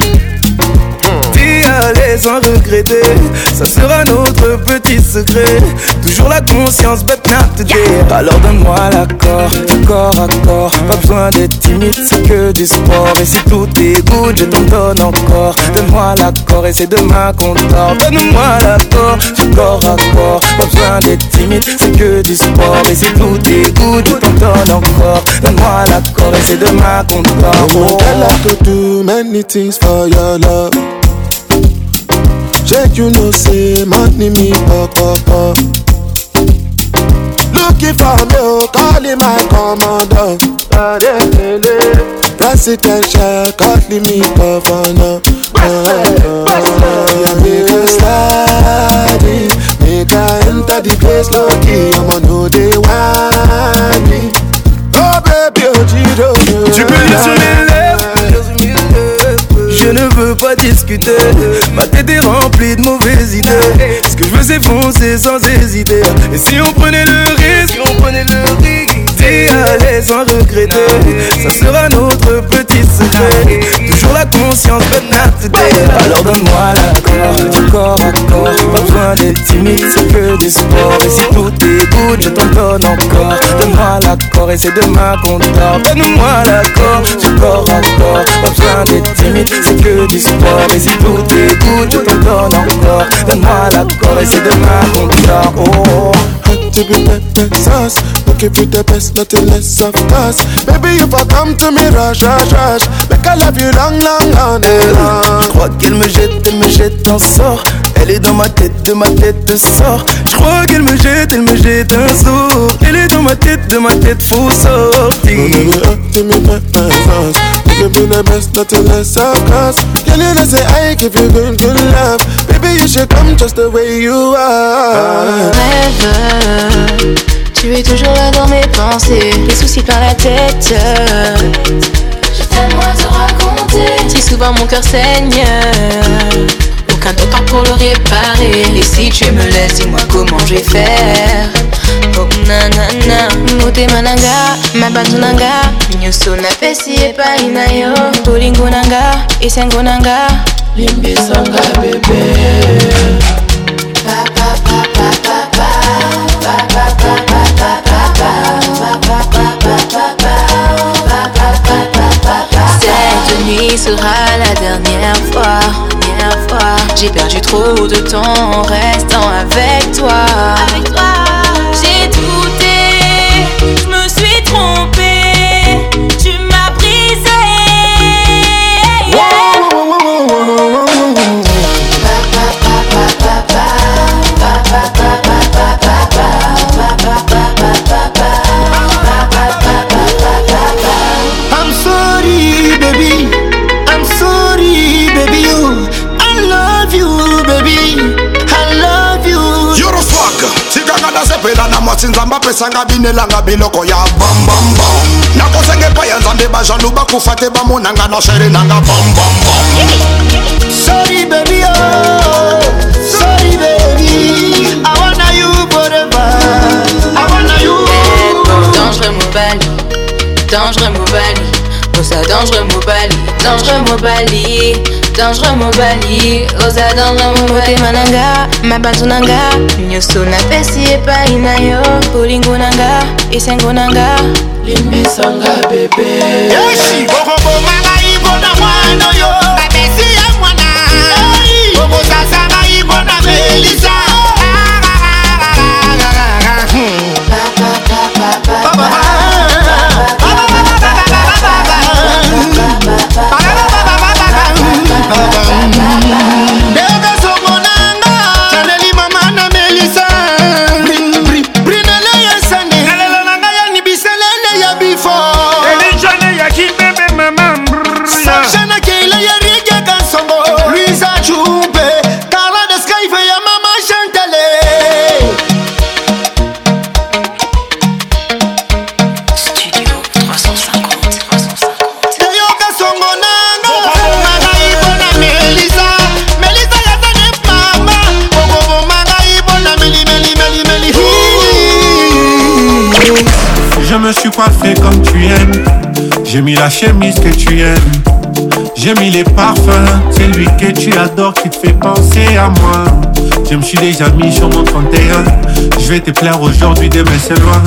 les en regretter. Ça sera notre petit secret. Toujours la conscience, but not today. Alors donne-moi l'accord, corps à corps. Pas besoin d'être timide, c'est que du sport. Et si tout est good, je t'en donne encore. Donne-moi l'accord et c'est demain qu'on dort. Donne-moi l'accord, du corps à corps. Pas besoin d'être timide, c'est que du sport. Et si tout est good, je t'en donne encore. Donne-moi l'accord et c'est demain qu'on dort. Oh. to do many things for your love. Shake you know say money me pop oh, pop oh, pop. Oh. Looking for me, calling my commander. President Shah calling me governor. Uh, uh, make a study, make a enter the place key. I'ma know they want me. Oh baby, oh Jiro, you. Je ne veux pas discuter. Ma tête est remplie de mauvaises idées. Ce que je veux, c'est foncer sans hésiter. Et si on prenait le risque, on prenait le risque. tu aller sans regretter, ça sera notre petit secret. Toujours la conscience de Alors donne-moi l'accord du corps à corps. Pas besoin d'être timide, c'est peu d'espoir Et si tout good, je t'en donne encore. Donne-moi l'accord et c'est demain qu'on dort. Donne-moi l'accord du corps à corps. Pas besoin d'être timide, c'est que du sport Mais si tout écoute, je t'en donne encore Donne-moi l'accord et c'est demain qu'on dort Oh, hot to be sauce give you the best, nothing less of Baby, you to me, rush, rush, rush. I love you long, long, eh, qu'elle me jette, elle me jette un sort. Elle est dans ma tête, de ma tête, de sort. crois qu'elle me jette, elle me jette un sort. Elle est dans ma tête, de ma tête, faut sortir. Give you the best, nothing less of Can you I give you good, good love? Baby, you should come just the way you are. Tu es toujours là dans mes pensées, les soucis par la tête. Je t'aime, moi te raconter. Si souvent mon cœur saigne, aucun temps pour le réparer. Et si tu me laisses, dis-moi comment je vais faire. Oh nanana, mute mananga, mabantu nanga, na napesi epai pa yo, bolingo nanga, esengo nanga, bébé. pa Pa pa pa pa pa pa pa pa pa pa. Cette nuit sera la dernière fois. J'ai perdu trop de temps en restant avec toi. Avec toi, j'ai douté. mapela na mwasi nzambe apesanga binelanga biloko ya bambambam nakosenge epai ya nzambe bajalu bakufa te bamonanga na sheri nanga bambambam Sorry baby, oh, sorry baby, I wanna you forever, I wanna you. Eh, dangereux Mobali, dangereux Mobali, pour ça dangereux Mobali, dangereux Mobali. dangereux mobali oza dangereux mobalitema nanga mabantu nanga nyonso napesi epai na yo bolingo nanga esengo nanga limbisanga bebe yeshi okoboma ngai mpona mwana oyo bapesi ya mwana okozasa ngai mpona melisa je suis coiffé comme tu aimes. J'ai mis la chemise que tu aimes. J'ai mis les parfums, c'est lui que tu adores qui te fait penser à moi. Je me suis déjà mis sur mon 31. Je vais te plaire aujourd'hui, demain c'est loin.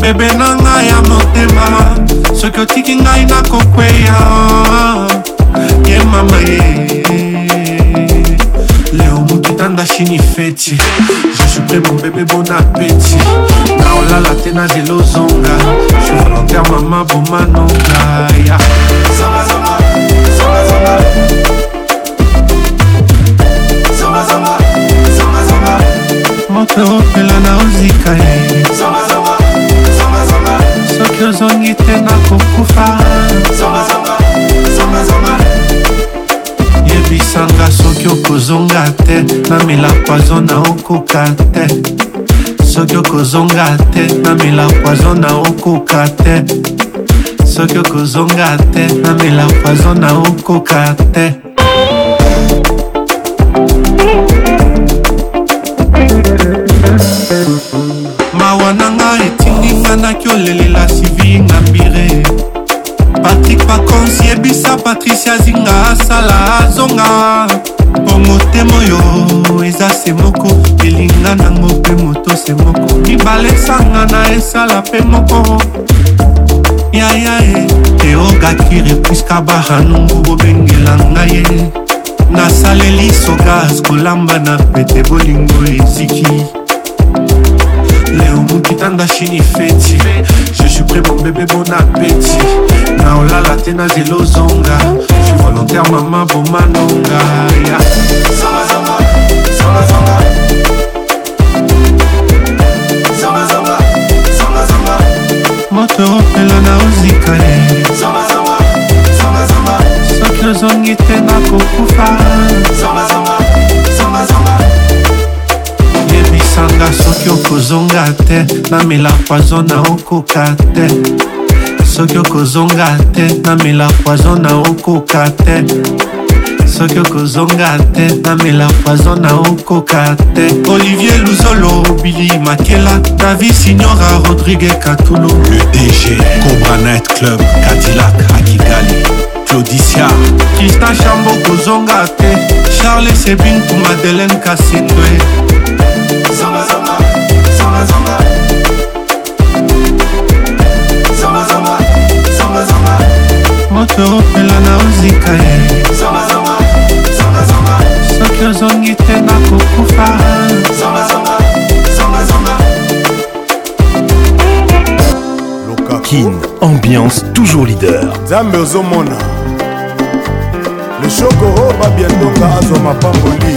Bébé nanga ya que tu otikingai chini feti Je suis prêt mon bébé bon appétit naolala te nazela ozonga je volontaire mama bomanonga ya moto opela na ozika ye soki ozongi te nakokufa yebisanga soki okozonga te namela poizo na okoka te soki okozonga te namela poizo na okoka te soki okozonga te namela poizo na okoka te makanisi azinga asala azonga mpo motema oyo eza se moko elinga nango mpe moto se moko mibale esanga na esala mpe moko yaya e teogakire priska baranungu bobengela ngai ye nasaleli sogas kolamba na pete bolingo eziki leo mokitanda shini feti suis prêt bon bébé bon appétit naolala te na zela ozonga je suis volontaire mama bomanonga yeah. zonga, zonga, zonga, zonga. moto opelo na ozikale soki ozongi te nakokufa yebisanga soki okozonga te namela poison na okoka te soki okozonga te namela poison na okoka te soki okozonga te namela poison na okoka te olivier luzolo bili makela davi signora rodrigue katulu le dg cobranet club cadilac akigali claudicia krista chambo kozonga te charles sebin ku madeleine kasindwe otoropela na ozika ye soki ozongi te nakokufa kin ambiance toujours leader nzambe ozomona leshokoro babiandonga azwa mapamboli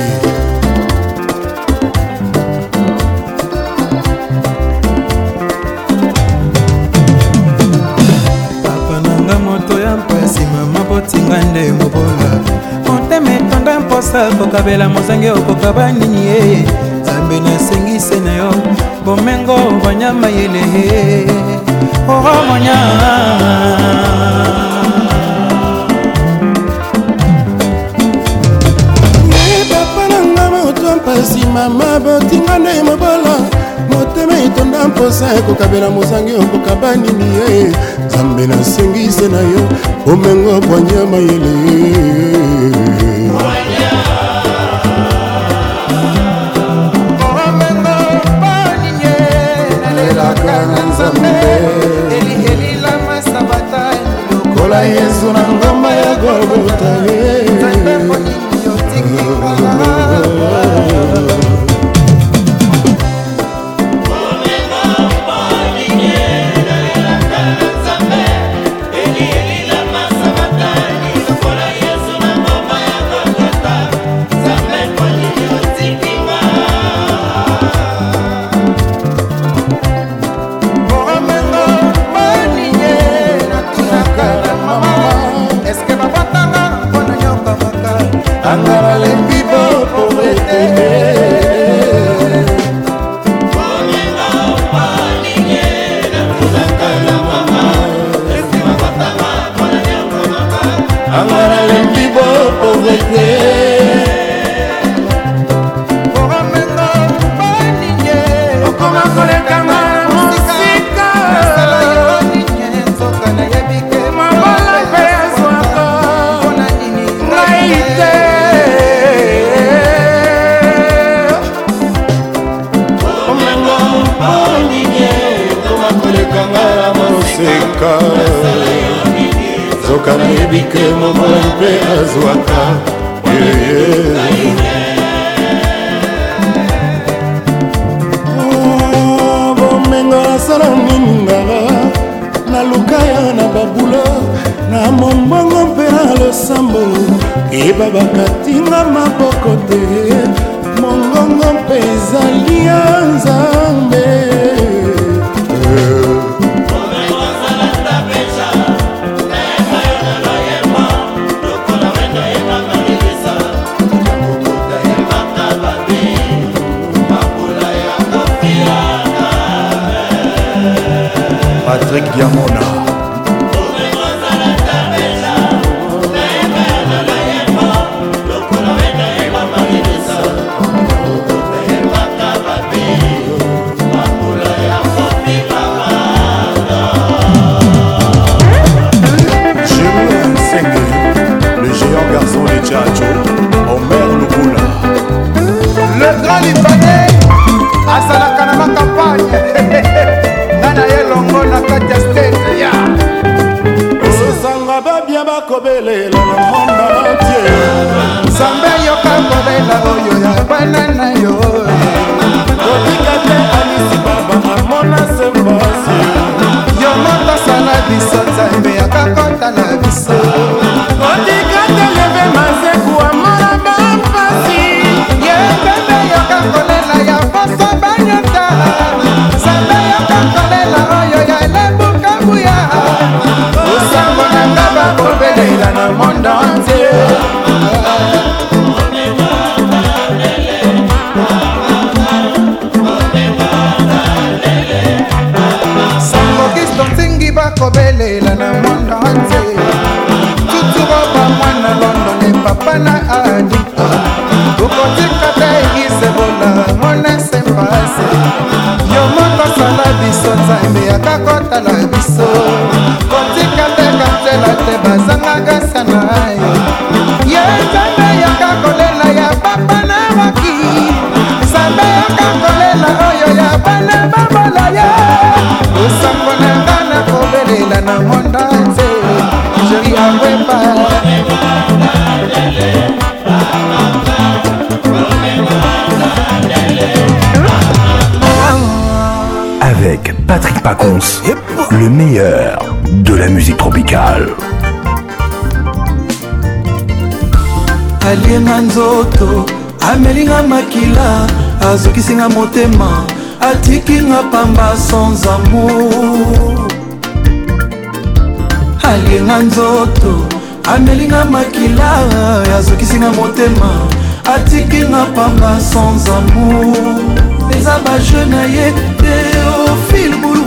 kosa kokabela mozange okokaba nini ye eh, eh. nzambe nasengise na yo bomengo banyama yele oromonya papa nanga moto mpasi mama botinga nde mobola motema etonda mposa ekokabela mozange okokaba nini ye eh, nzambe nasengise na yo bomengo bwanyama yele Patrick Yamona. David Pacons, le meilleur de la musique tropicale. alienga nzoto amelinga makila azokisinga motema atikinga pamba sans amour alienga nzoto amelinga makila azokisinga motema atikinga pamba sans amour eza baje na ye teofile bulu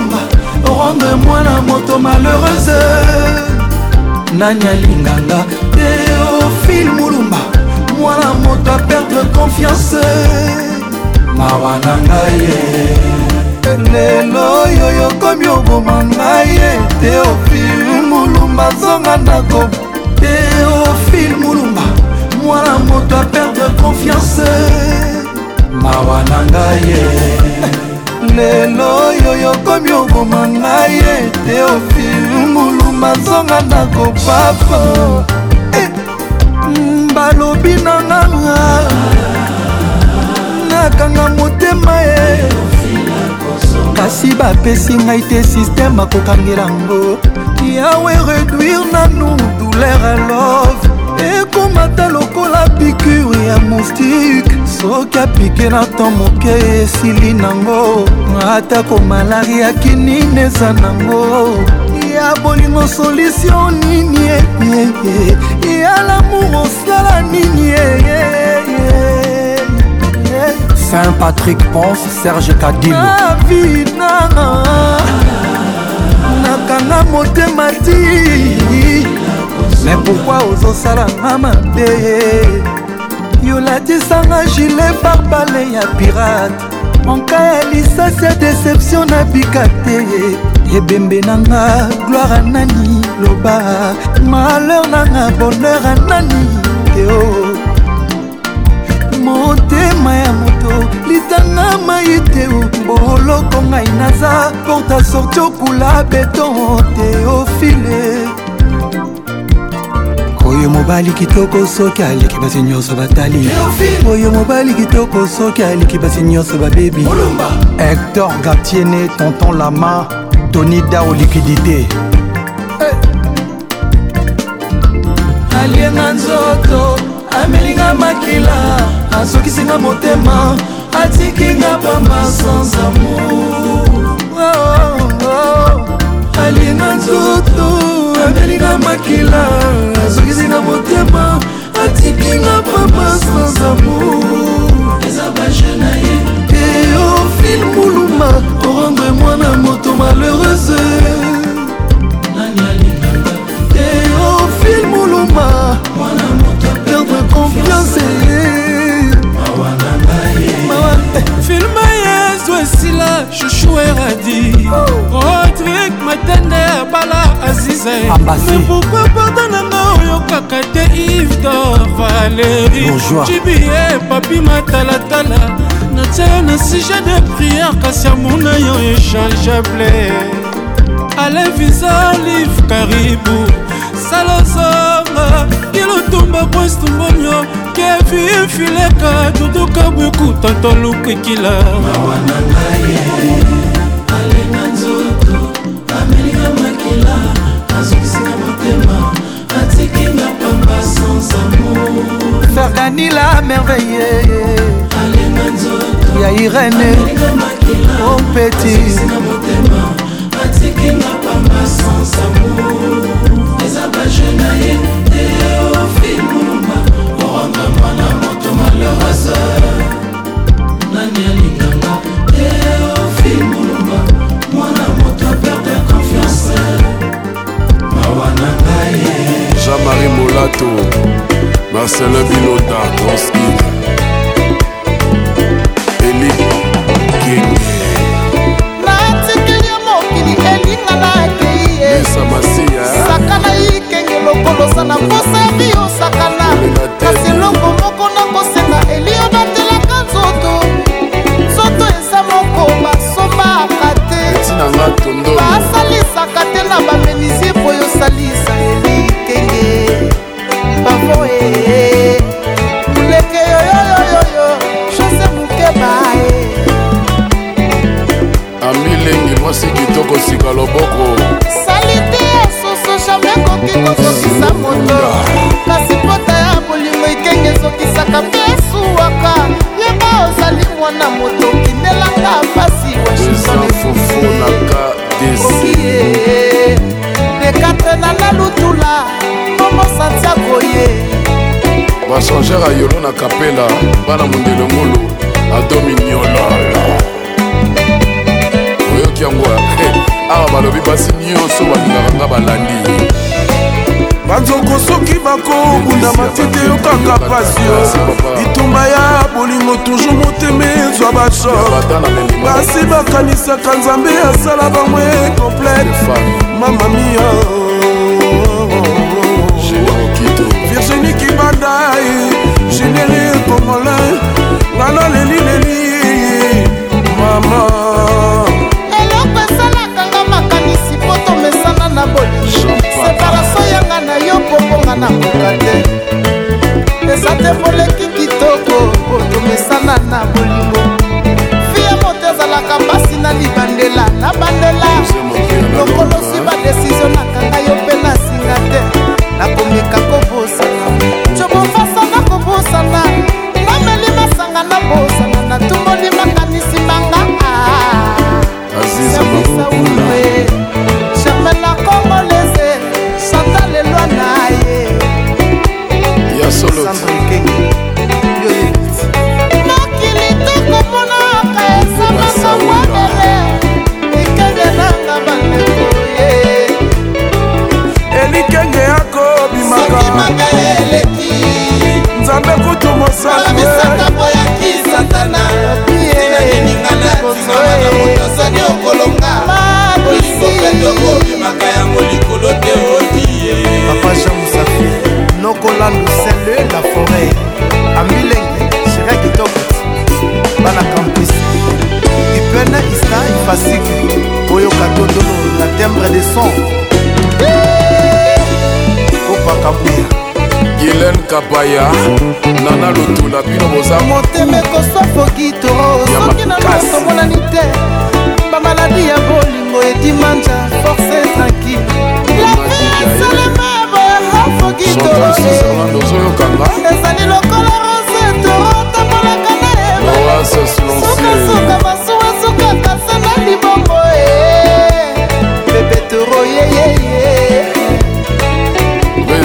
rendre mwana moto malheureuse nani alinganga teofile mulumba mwana moto aperdre confiance mawa na ngai ye lelo oyo yokomi oboma ngai ye teofile mulumba zonga ndako teofile mulumba mwana moto aperdre confiance mawa na ngai ye lelo yo yokomi oboma ngai ete ofilungulu mazonga na kopapa eh, balobi na nganga nakanga motema ye kasi bapesi ngai te systeme akokangela ngo yawe réduire nanu douleur a love ekomata lokola pikure ya moustike soki apike na ntan moke esili nango atako malari akinini eza nango ya bolingo solutio nini e? ya lamour osala nini e? saint patrick ponce serge kadilnavina nakanga motema ti me pourkui ozosalanga mabe eh, eh. yolatisanga gile barbale ya pirate monka ya lisasi ya deception nabika te ebembe nanga gloire anani loba malheur nanga bonheur anani teo eh, oh. motema ya moto litanga mai te oh. boloko ngai naza porta sorti okula beton teofile oh, oyo mobali kitoko soki aliki basi nyonso batali oyo mobali kitoko soki aliki basi nyonso babebi hector gatiene tonton lama toni dao likidité hey. alienga nzoto amelinga makila asokisinga motema atikinga bamba sans amour oh, oh, oh. alienga nzoto amelinga makila azongisi na motema atikinga papa sans amour eofile muluma orendre mwana moto malheureuse esila chouchou eradi rodrik matende ya bala azize pourkui porta nanga oyo kaka te ivdor valeri jibie papi matalatala natia yo na sujet de priere kasi amuna yo échangeable ale visa live karibu salozonga kilotumba kwestumbo kevin fileka duduka bweku tata lukekila mawa na ngai alenga nzoto amelinga makila azokisika motema atikinga pamba sans amour ferganila merveille alenga nzoto ya irene ompeti atikinga pamba sans amour eza baje na ye te ofimo mwana moto malorasa nani alinganga eofil molumba mwana moto aperde confiance mawa na ngai jean-marie molato marcelin bilota transki eli kenge natikeli ya mokili elinga na akei ye sakana ikenge lokolosa na posa ya biosakana nanga tondo basalisaka te na bamenisie po yosalisa elikenge pavo e eh, muleke eh. yoyoyoyoyo jose mukeba e eh. amilengi mwasi kitoko sika loboko salite soso jamai ekoki kosokisa moto ah. kasi pota ya bolingo ekenge ezokisaka mpe esuwaka ozali mwana moto kindelanga pasi washingtonefufunaka desie dekatre nana lutula momo santiago ye bachangere ayolo na kapela bana mondelo ngolo adominiolala oyoki yango awa balobi basi nyonso balingaka nga balandi banzoko soki bakobunda matete yo kaka pasi bitumba ya bolingo toujours motema ezwa bashor basi bakanisaka nzambe asala bangwe complete mamamia virginie kibandai généré congolais ngana leli leli mama ezalaka na mboka te eza te poleki kitoko otomesana na bolingo fie moto ezalaka mpasi na libandela na bandela lokolosi badesizio nakanga yo mpe nasinga te nakomeka nzambe kutu mosanzesaka mpo ya kisatana sinaninga na tina na motosani okolonga olikopendo obimaka yango likolo te odie papa jean musafi nokolando sele la forêt ambilenge shera kitoko bana campus ipene isa ifasiki oyoka tondolo na tembre de son pakabuya gilen kabaya nana lotula bino boza motema ekosofokito soki na tomonani te bamaladi ya bolingo edimanja force ezaki eh. ezali lokola rosetoro tambolaka na emasukasuka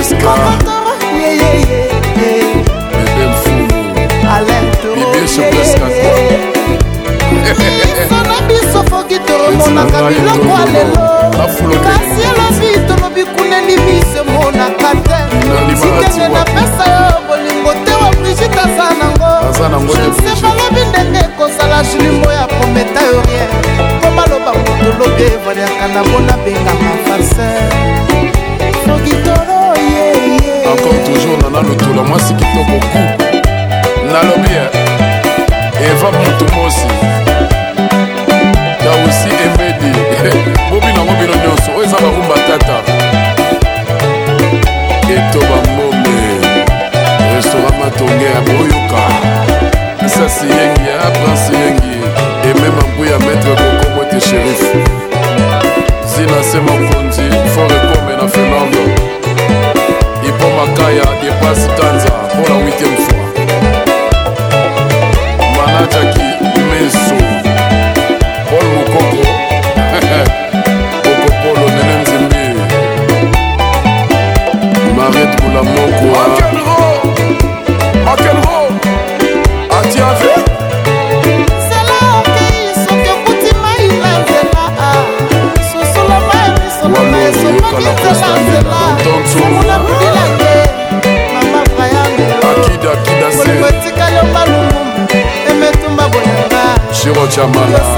Niska Bébé Mfumu Alain Toro biso na biso foki tolomonaka biloko alelo kasi elobi tolobi kuneli miso emonaka te sikenge napesa yo bolingo te wa brigite aza nango se balobi ndenge ekozala julimo ya prometa yo rien po baloba motolobi evaliaka na mona bengaka farceur foki tolo comme toujours nana lotola mwasi kitoko ku nalobi eva motumosi tausi emedi bobi nango bino nyonso oyo eza barumba tata eto bangome restaurant matonge ya boyoka sasi yengi ya prince yengi emema mbui ya maître kokomo te sherife zina se mokonzi forekome na finlande ya depasse tanza pour la huitième fois manajaki meso paul mokoko okopolo nene nzembe maret bulamo Ramala.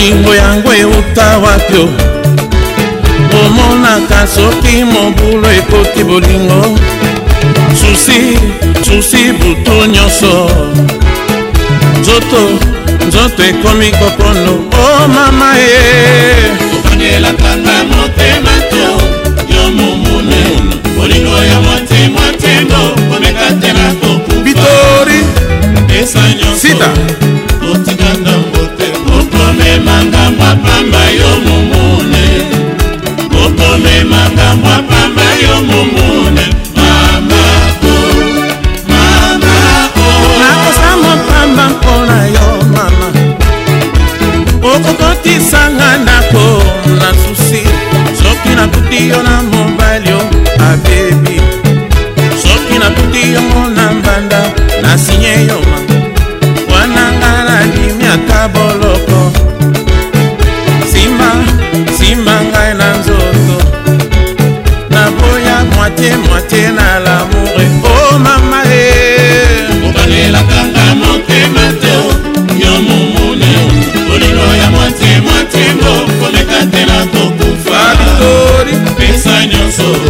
bolingo yango euta wapio omonaka soki mobulu ekoti bolingo susi susi butu nyonso nzoto nzoto ekomi kopono o oh, mama ye okangelakanga motema to yo momune bolingo ya motimotimo komeka te na kokubitori esa nyonso sita Dios sou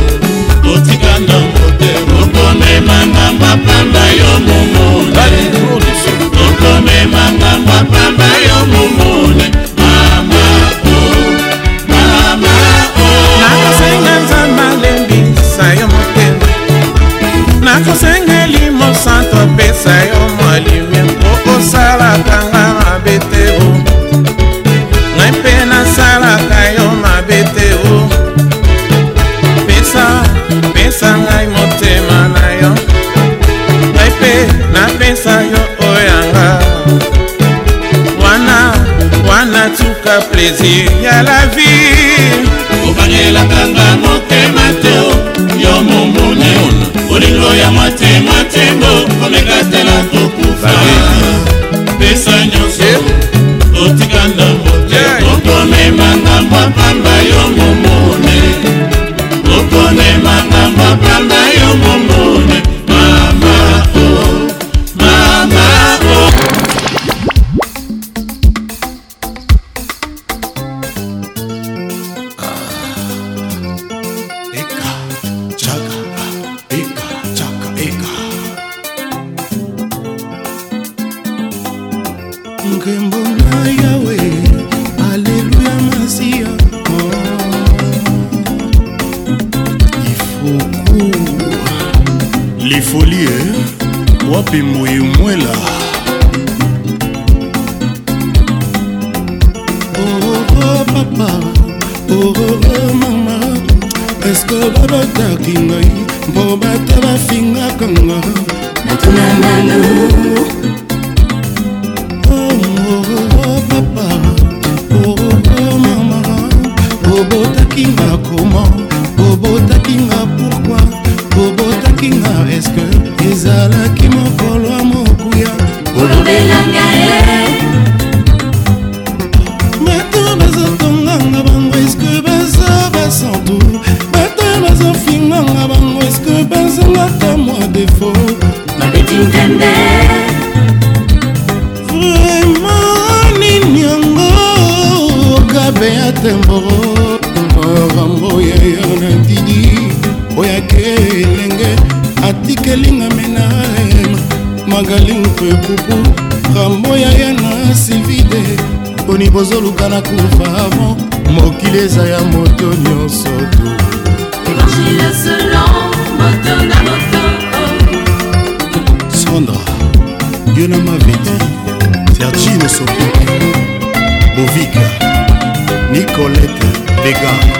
plaisir ya la vie obangelakanga motema te yo momune bolingo ya motema tembo komekatela kokufa pesa nyonso otika ndambo te okomemanga mwa pamba yo nayokinga eske ezalaki soki bozoluka na kufa avant mokili eza ya moto nyonso to sandra diona mavedi sergino sopik bovika nicolete vegard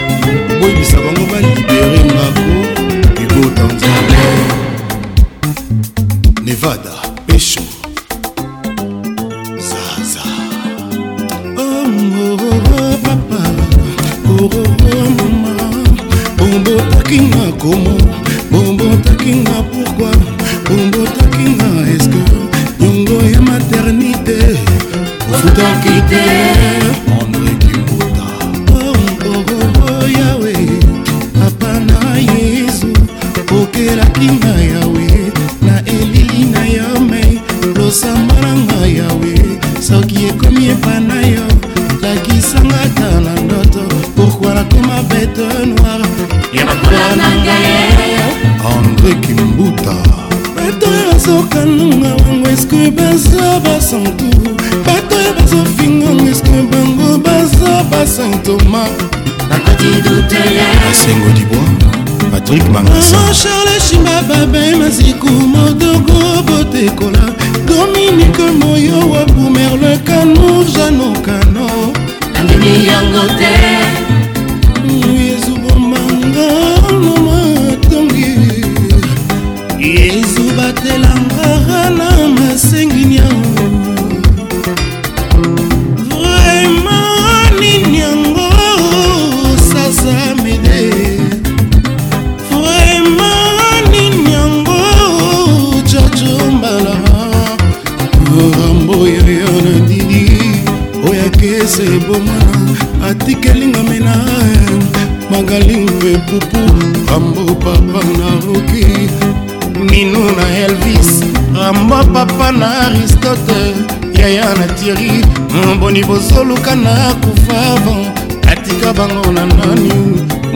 ata nakufa avant natika bango na nani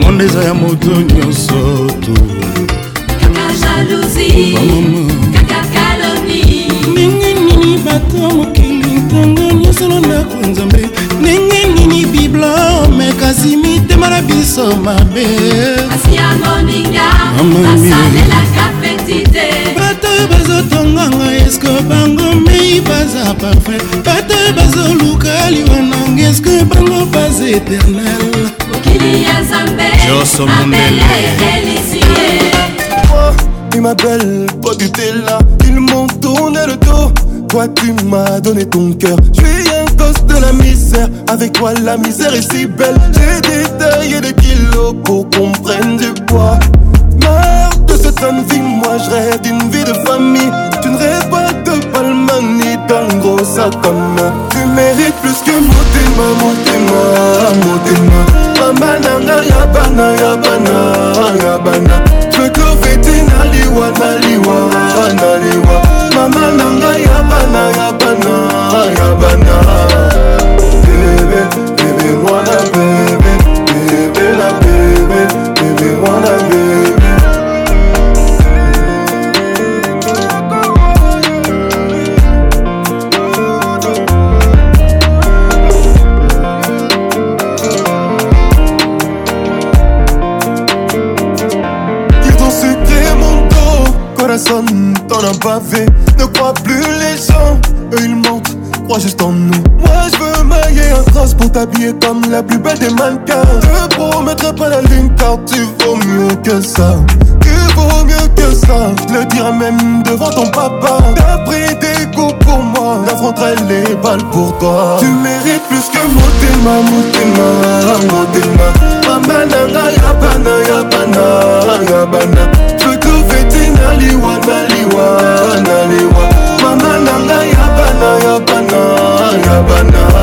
monde eza ya moto nyonso tu ndenge nini bato mokili ntango nyonso londako nzambe ndenge nini biblome kasi mitema na biso mabe bato bazotonganga eske bango mei baza parfait bato bazoluka liwana bongo pas éternel oh, Il m'appelle, pas du là Ils m'ont tourné le dos Toi tu m'as donné ton cœur Je suis un gosse de la misère Avec toi la misère est si belle J'ai détaillé des kilos pour qu'on prenne du poids Merde de cette fin de vie Moi je rêve d'une vie de famille kango sakama tu mérite plus que motema motema motema mama nanga ya bana ya bana ya bana trekofete naliwa naliwa naliwa mama nanga ya bana ya bana ya bana bebe bebe mwana be Ne crois plus les gens, eux ils mentent, crois juste en nous. Moi je veux mailler un cross pour t'habiller comme la plus belle des mannequins. Je promettrai pas la ligne car tu vaux mieux que ça. Tu vaux mieux que ça, je le dirai même devant ton papa. T'as pris des coups pour moi, j'affronterai les balles pour toi. Tu mérites plus que mon Ma Mon Mamana, yabana, yabana, yabana. naliwa naliwa naliwa mama na ngai ya bana ya bana ya bana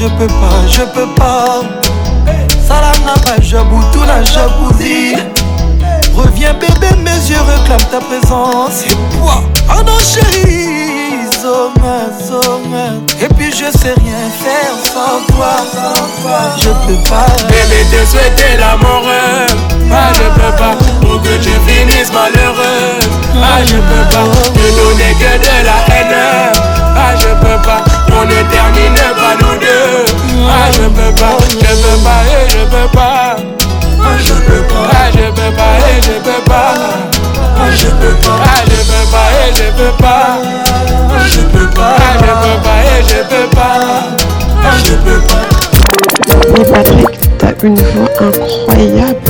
je peux pas, je peux pas. Salam tout vous Jabouzi. Reviens bébé, mes yeux réclament ta présence. Et oh non chérie, Et puis je sais rien faire sans toi, Je peux pas. Bébé, te souhaiter l'amour. Ah, je peux pas. Pour que tu finisses malheureux Ah, je peux pas. Te donner que de la haine. Ah, je peux pas. On ne termine pas nous deux. Ah, je peux pas, je veux pas, et je peux pas. Ah, je peux pas, ah, je peux pas, et je peux pas. je peux pas, ah, je peux pas, et je peux pas. Ah, je peux pas, je peux pas, et je peux pas. Ah, je peux pas. Patrick, t'as une voix incroyable.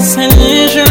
C'est you know,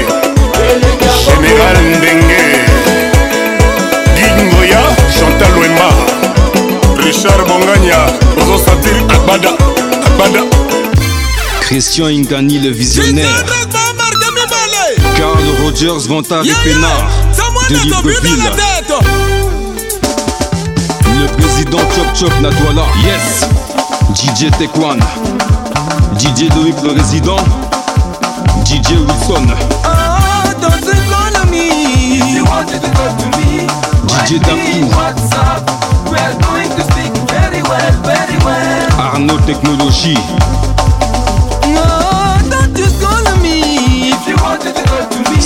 Christian Ingani le visionnaire. Carl Rogers, vantard yeah, yeah. Pénard de Libreville. Le président Chop Chop Natwala, yes. DJ Tekwan, DJ Loïc le résident, DJ Wilson. Oh, DJ Taku. going to speak very well, very well. Arnaud Technologie.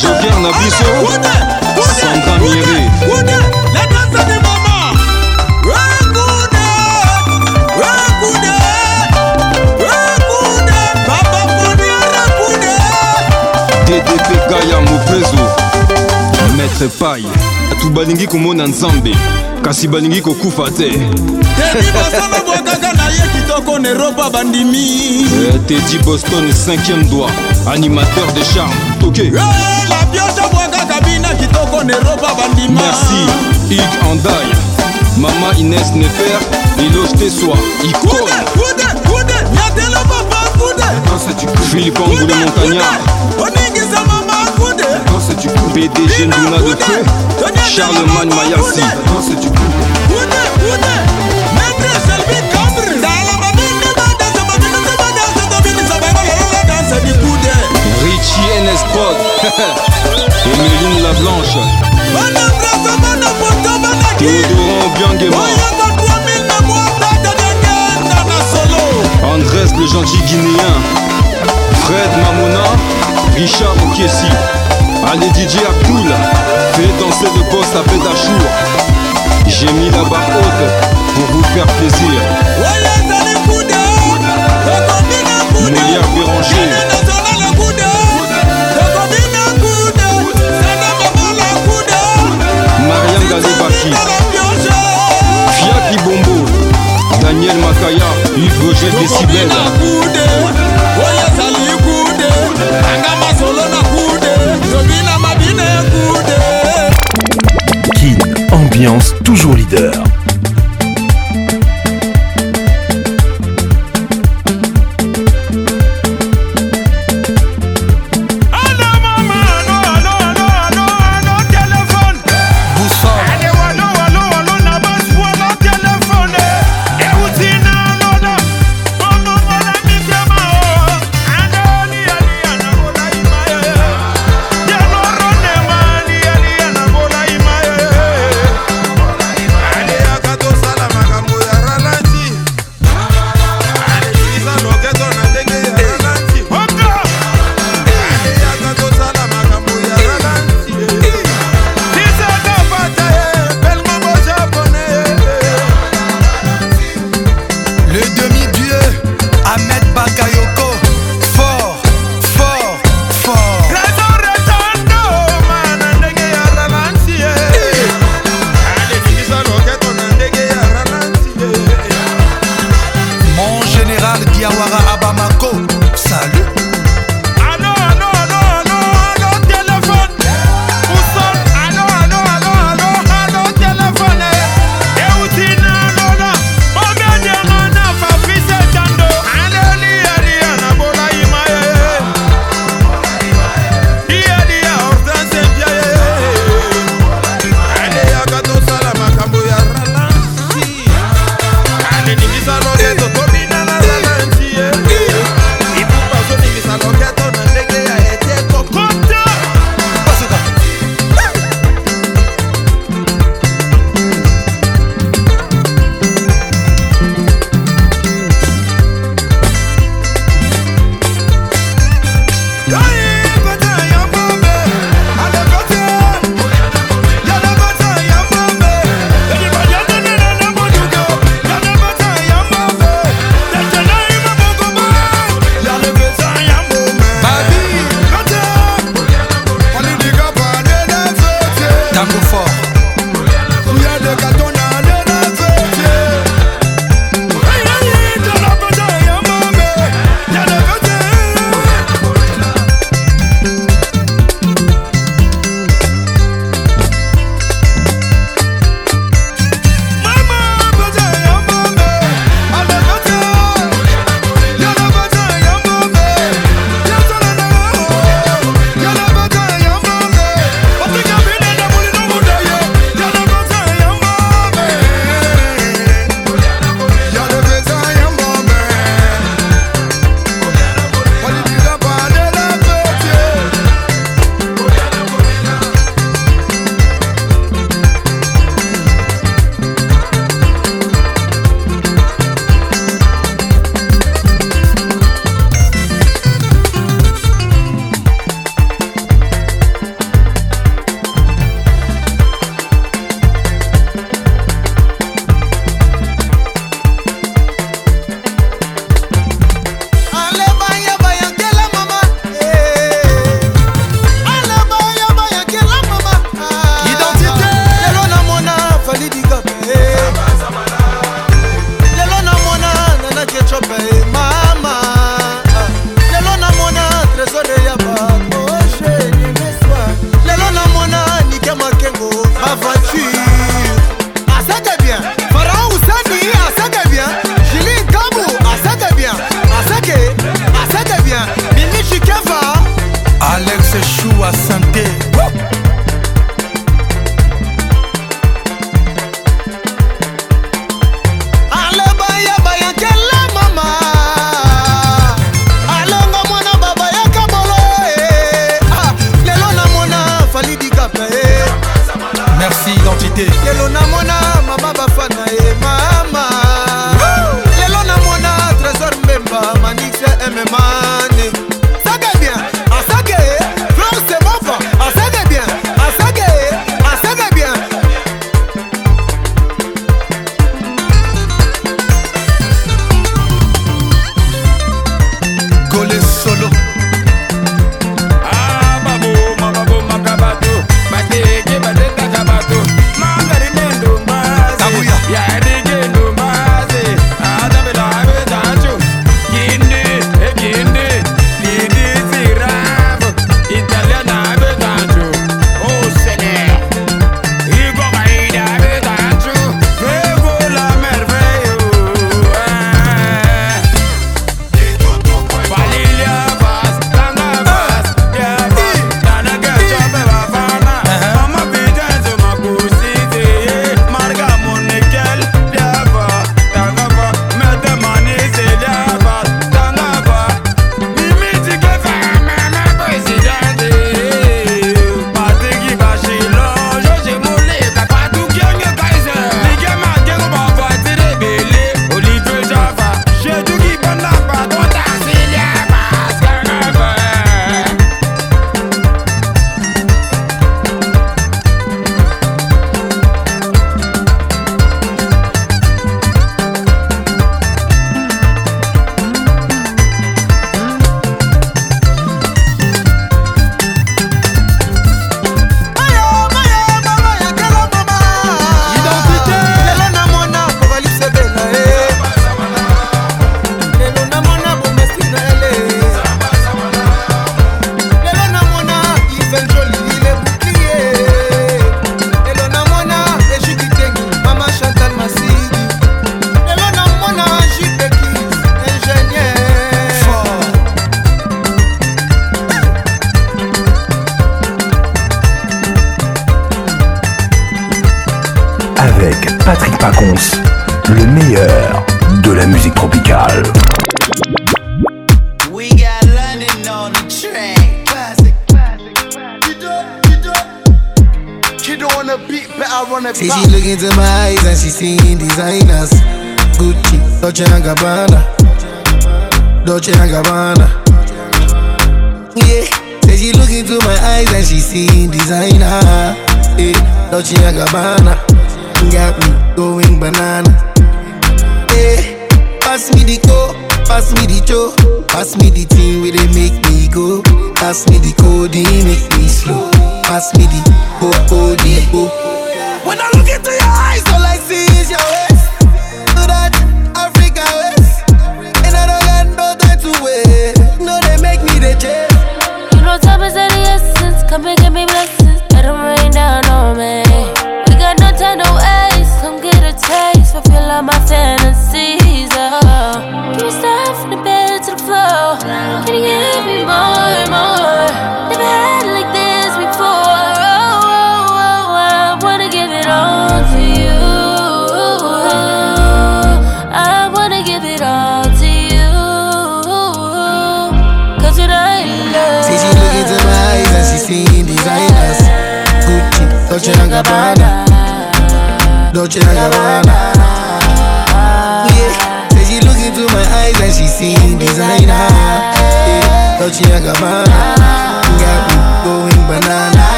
joker na biso santa miere ddp gaya mopezo maître paille bato balingi komona nzambe kasi balingi kokufa te baye kitoko na bandimi eh, Teddy boston 5e doigt animateur de charme toke okay. hey, eh, la pioche bwakaka bina kitoko na eropa bandima merci ik anday mama ines nefer iloge tesoi ikone nyatelo papa kude philippe angoule montagnard oningisa mama kude pdg nduna de feu charlemagne mayasi INS prod, et la Blanche. Théodorant Bianguema. Andrés le gentil guinéen. Fred Mamona. Richard Okessi. Allez DJ Abdoul, Fais danser le poste à Pédachour. J'ai mis la barre haute pour vous faire plaisir. Molière Béranger. alibaki fiaki bombo daniel makaya yves desibel oyo ezali kude nanga masolo na kude lobi na mabine kude kin ambiance toujours leader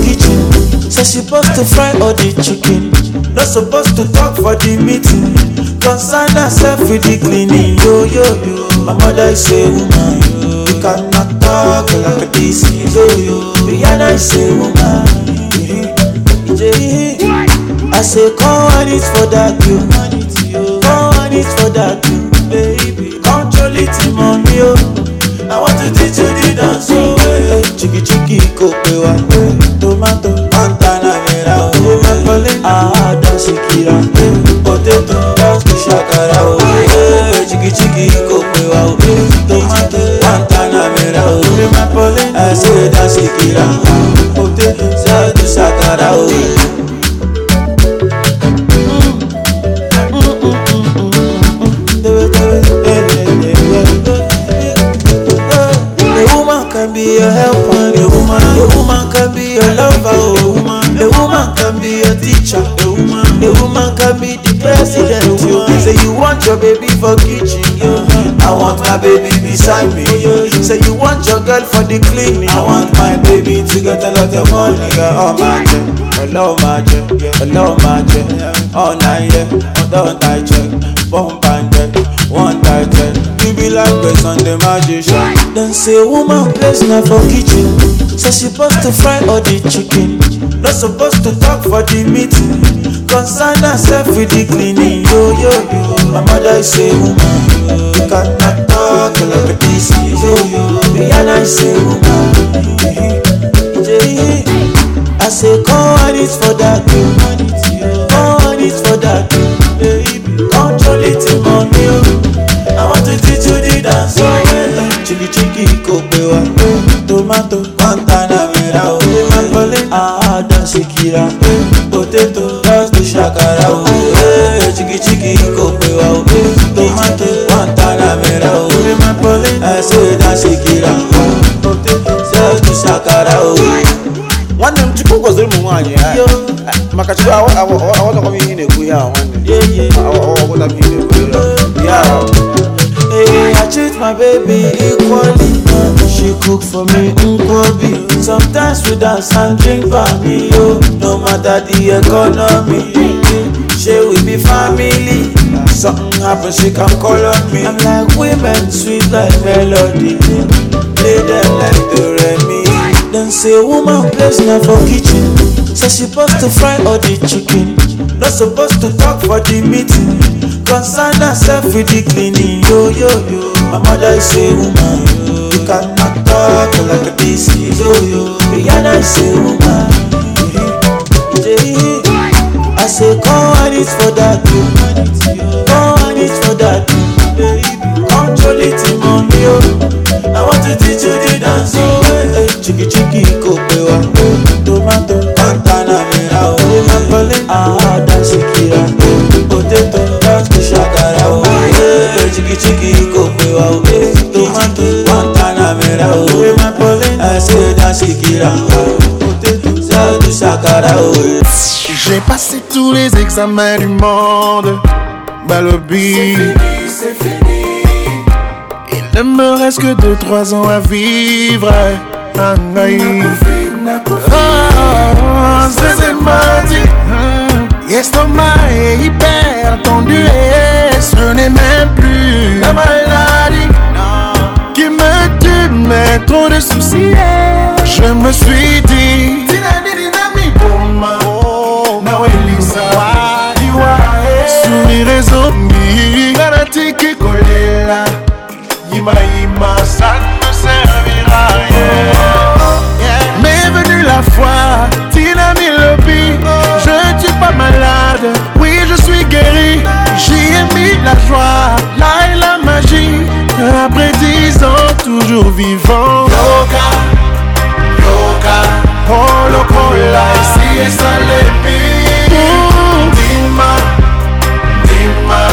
kitchen say she supposed to fry all the chicken Not supposed to talk for the meeting concern herself with the cleaning yo yo yo my mother is a woman you cannot talk like this yo yo rihanna is a woman i say come on it for that you. come on it for that you, baby control it in money yo oh. i want to teach you the dance oh, hey, eh. chiki chiki kopewa tomato antanamera aha dansikira potato kushakara chiki chiki kopewa tomato antanamera ase dansikira potato sadusakara be your helper. A woman, a woman can be your lover. A oh, woman, a woman can be your teacher. A woman, a woman can be the president. Oh, you say you want your baby for kitchen. I want my baby beside me. Oh, say you want your girl for the clinic. I want my baby to get a lot of money. Oh my God. Hello, my hello, my all night, yeah, all night check, bomb and check. one titan you be like person the magician dem say woman place na for kitchen so she suppose to fry all the chicken no suppose to talk for the meeting concern herself with the cleaning yo yo yo my mother say woman you cannot talk like this yo yo me and i say woman I say, come on it for that girl. Come on it for that girl. little money o oh. I want to teach you the dance so oh, well chiki chiki kò pé wa eh. tomato kọ́ńtàna mẹ́ra o oh, Magbọ́lé eh. àádọ́ ah, sí kíra eh. potato just to ṣàkàrà o Chiki chiki kò pé wa o tomato kọ́ńtàna mẹ́ra o Magbọ́lé ẹ̀sọ́ ìdá sí kíra potato just to ṣàkàrà o. nwanne m chukwu gọziri ụmụ nwaanyị ya maka chukwu aghọtakwa m ihe na-ekwu ihe ahụ nwanne I treat my baby equally. She cook for me nkwobi. Sometimes we dance and drink for family, no matter the economy. She will be family. Something happen, she can call on me. I'm like women, sweet like melody. Play them like the remedy. Dem say woman place na for kitchen Say she supposed to fry all the chicken Not supposed to talk for the meeting Concern herself with the cleaning Yo yo yo My mother say woman You cannot talk like a this Yo yo Rihanna say woman yo, I say come on it for that yo. Come on it for that Control it in money yo. Oh. I want to teach you the dance yo. Oh. chiki chiki kopewa tomato watanamera mapale ahada sikira potato ndakushagara chiki chiki kopewa tomato watanamera mapale aseda sikira potato ndakushagara J'ai passé tous les examens du monde, Balobi. C'est fini, c'est fini. Il ne me reste que 2-3 ans à vivre. na ngai ah, zezemadi hmm. estoma est hyper tendu et ce n'est même plus la maladie qui me tue mais trop de soucis je me suis dit sourire ezongi nga natiki kolela yimayima sala la joie, là est la magie. Après dix ans, toujours vivant. Loca, loca, polo cola, ici et ça l'épi. Oh. Dima, dima,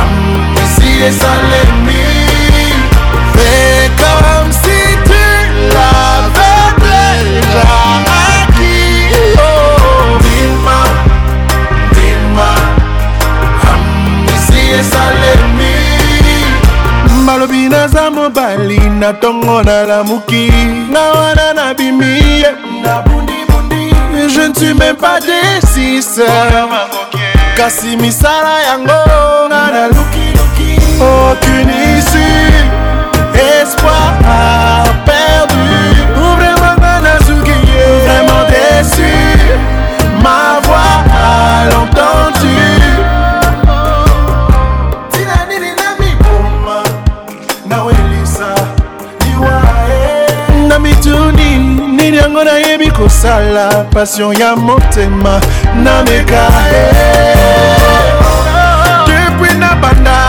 am, ici et ça l'épi. esalemi balobi naza mobali na ntongo nalamuki na wana nabimi ye je ne suis même pas desise kasi misala yango nga nalukiluki aucune issue espoir a perdu vraiment nga nazuki ye vraiment déçu ma voix à l'entendre tuni nini yango nayebi kosala passion ya motema nameka eh, oh, oh, oh. depuis nabanda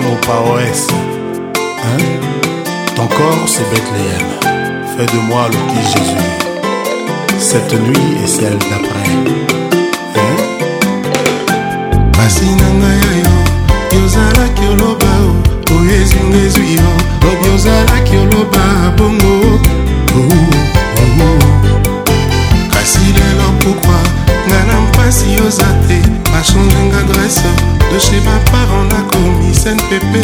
mon par hein? Ton corps, c'est Bethléem. Fais de moi le petit Jésus. Cette nuit et celle d'après. Hein Pasi nanga yo, yozalaki oloba o, oyo ezinga ezwi yo, obi ozalaki oh bongo. Oh, oh. Kasi lelo pourquoi, nga pas si yoza te, ma nga grese, de chez papa pepe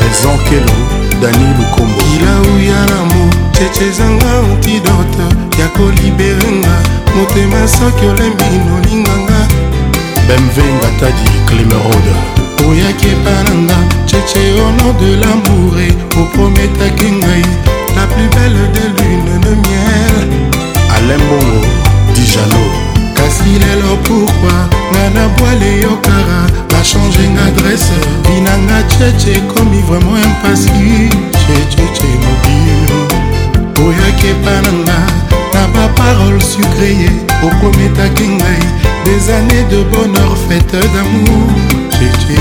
raison kelo dani lukombo kilau ya lamo cheche ezanga antidote ya koliberenga motema soki olembi nolinganga bemvengatadi climerode oyaki epananga cheche au nom de lamour e oprometaki ngai la plus belle de lune de miel alembongo dijalo kasi lelo pourkua nga na bwale yokara bachanging adresse binanga cheche ekomi vraiment impasi checheche mobio oyaki epa na nga na baparole sucreye okometaki ngai des années de bonheur fête d'amour cheche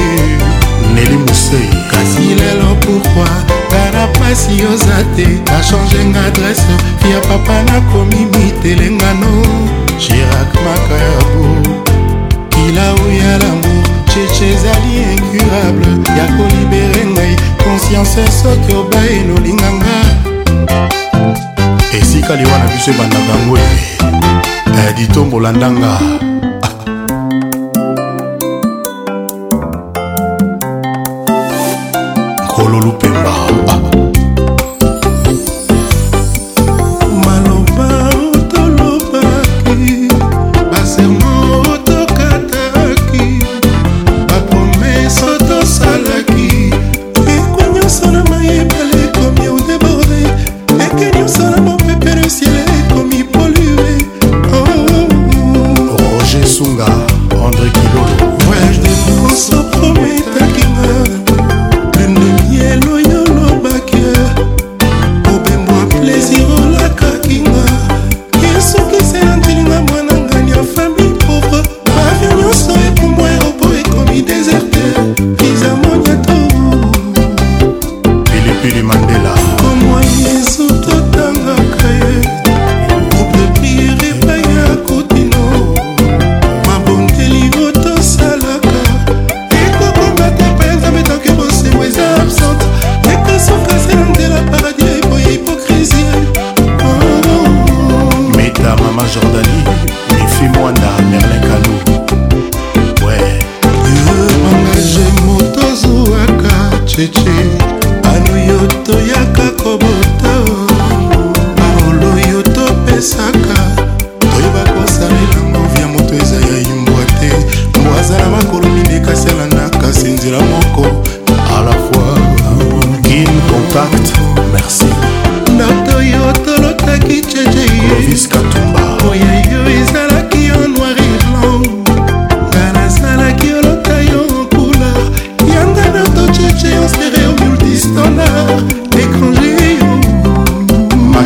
neli mosei kasi lelo pourkua nga na pasi oza te bachange nga adresse kati ya papa nakomi mitelengano gérak makayabo kilau ya lamour cheche ezali incurable ya kolibere ngai konsiance soki obaye nolinganga esika liwana biso ebandaka ngwe editombola eh. eh, ndanga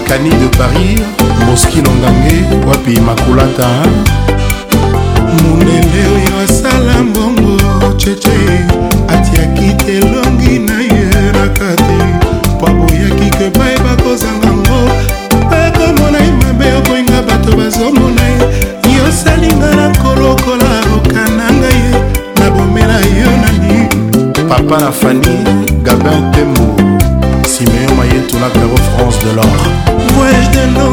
cani de paris boski nongange wapi makulata mondendele asala mbongo cheche atiaki telongi na ye na kati mpo boyaki ke bai bakozanga ngo bakomona ye mabe okoinga bato bazomona ye yosalinga na kolokola okana ngai ye na bomela yo nani papa na fani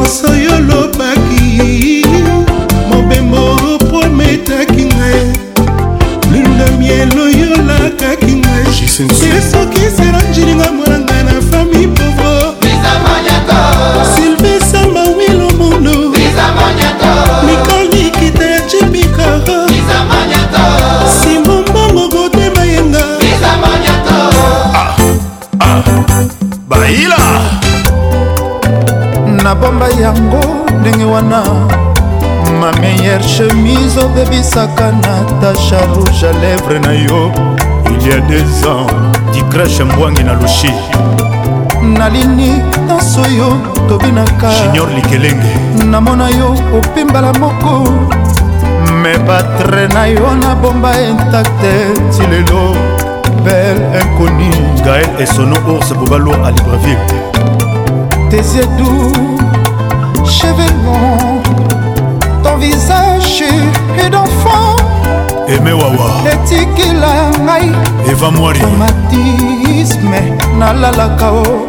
nyonso yolo nabomba yango ndenge wana ma meilleure chemise obebisaka natasha rouge à lèvre na yo il y a des ans dikrashe mbwangi na lushi nalini nyonso yo tobinaka junior likelenge namona yo opimbala moko me batre na yo nabomba intakte ti lelo bel inconi gael esono ours bobalour à libreville tes yeux doux, cheveux longs, ton visage et d'enfant. Aimé Wawa. Etikila ngai. Eva Mwari. Traumatisme nalalaka o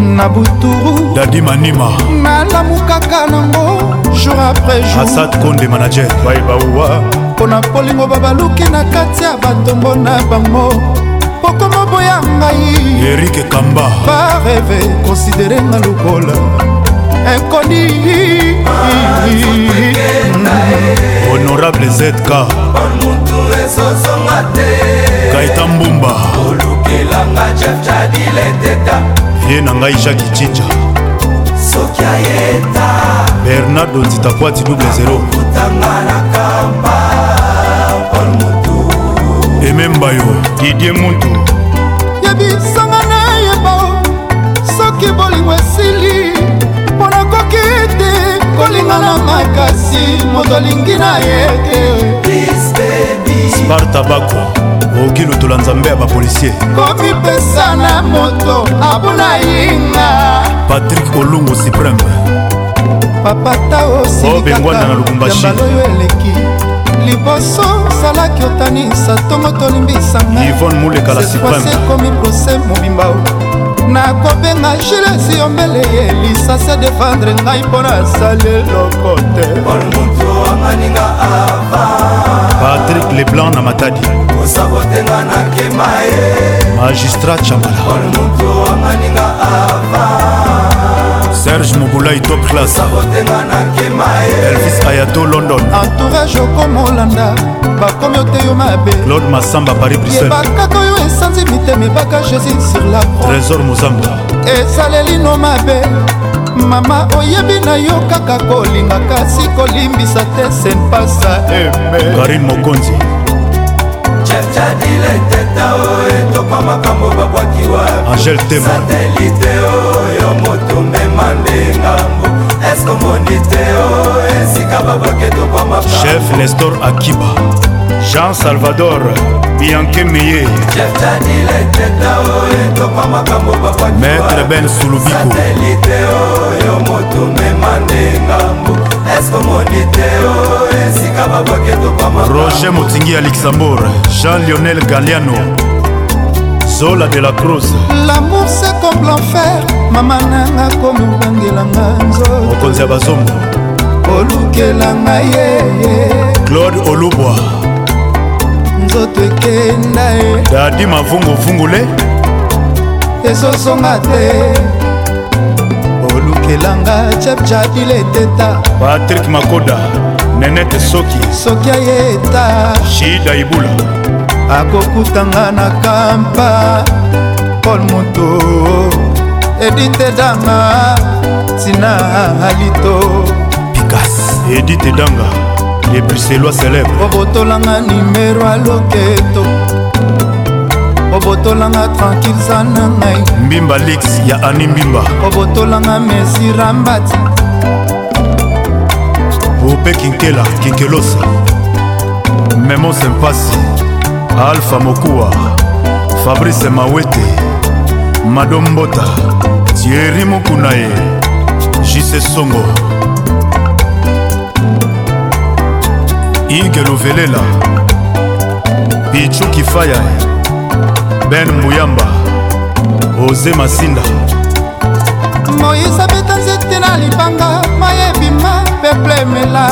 na buturu. Dadi Manima. Nalamukaka nango jour après jour. Assad Konde manager. Bye Bawa. Mpona polingo babaluki na kati ya batombo na bango. okokoma boya ngai erike kamba bareve konsidere nga lokola inkoni honorable zk kaita mbumba vie na ngai jacki cinja soki ayeta bernardo nzitakwati double zero emembayo didie mutu yebisanga nayeba soki bolingo esili mpo nakoki te kolinga na makasi moto alingi na ye te sparta bako okoki lotola nzambe ya bapolisier komipesa na moto abuna yinga patrik olungu supreme papata osilikaoyo eleki liboso ozalaki otanisa ntongo tolimbisangaaekomi prose mobimba nakobenga gilesi yombele ye lisasi adefendre ngai mpo nasali eloko te patrik leblanc na matadi kosabotenga nakema ye magistrat chambala serge mobulai top class elvis ayato london entourage okomolanda bakomi oteyo mabe claude masamba paris briselebakaka oyo esanzi mitema ebaka jésus sur la trésor mozamba esalelino mabe mama oyebi na yo kaka kolinga kasi kolimbisa te senpasa eme karine mokonzi cadile teta o etoka makambo babwaki wasatelite oyo oh, moto mema nde ngambo eske omoni te o oh, esika babwaki etoka makambo chef nestor akiba jean salvador bianke meye maître ben sulubiko roger motingi ya luxembourg jean lionel galiano zola de la cruz lamour c'est comme l'enfer mama nanga komobangelanga nzoto mokonzi ya bazongo olukela ngai ye claude olubwa nzoto ekenda ye dadi mavunguvungule ezozonga te olukelanga chepchapile eteta patrik makoda nenete soki soki ayeta shida ibula akokutanga na kampa paul moto edite danga tina alito pikas edite danga epuselwa célèbre obotolanga nimero aloketo obotolanga tranquilza na ngai mbimba lix ya ani mbimba obotolanga mesi rambati ope kinkela kinkelosa memo sempasi alpha mokuwa fabrice mawete madombota tieri mokuna ye jise songo ige luvelela pichu kifaya ben muyamba oze masinda moise abeta nzete na libanga mayebima peplemela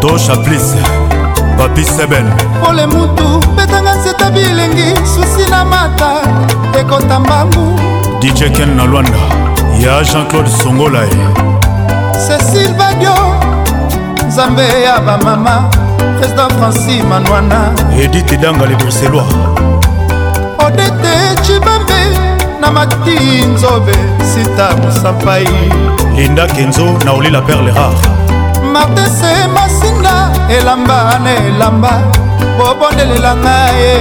tosha plis papi seben pole mutu betanga nzeta bilengi susi na mata ekota mbangu dj ken na lwanda ya jean-claude songolae cecil badio nzambe ya bamama président franci manwana edite danga le bruxellois odete cibambe na mati nzobe sita mosapai linda kenzo na olila perle rare martese masinga elamba na elamba bobondelelanga ye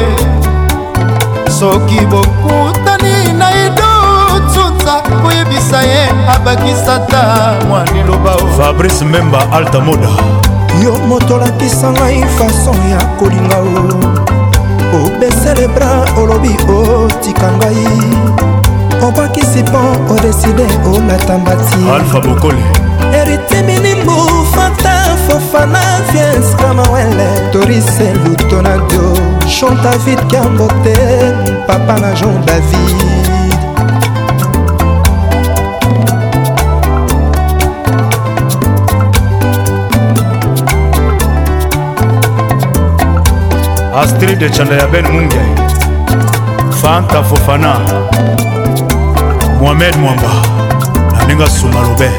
soki bokuta koyebisa ye abakisa ta mwa liloba fabrice memba alta moda yo moto olakisa ngai fason ya kolinga o obesele bra olobi otika ngai obakisi mpo odeside olata mbati alfa bokole eritiminimbu fata fofana fies kamawele torise lutonado chonta vidkambote papa na jean david astrid de chanda ya ben munge fanta fofana mohamed mwamba naninga suma lobe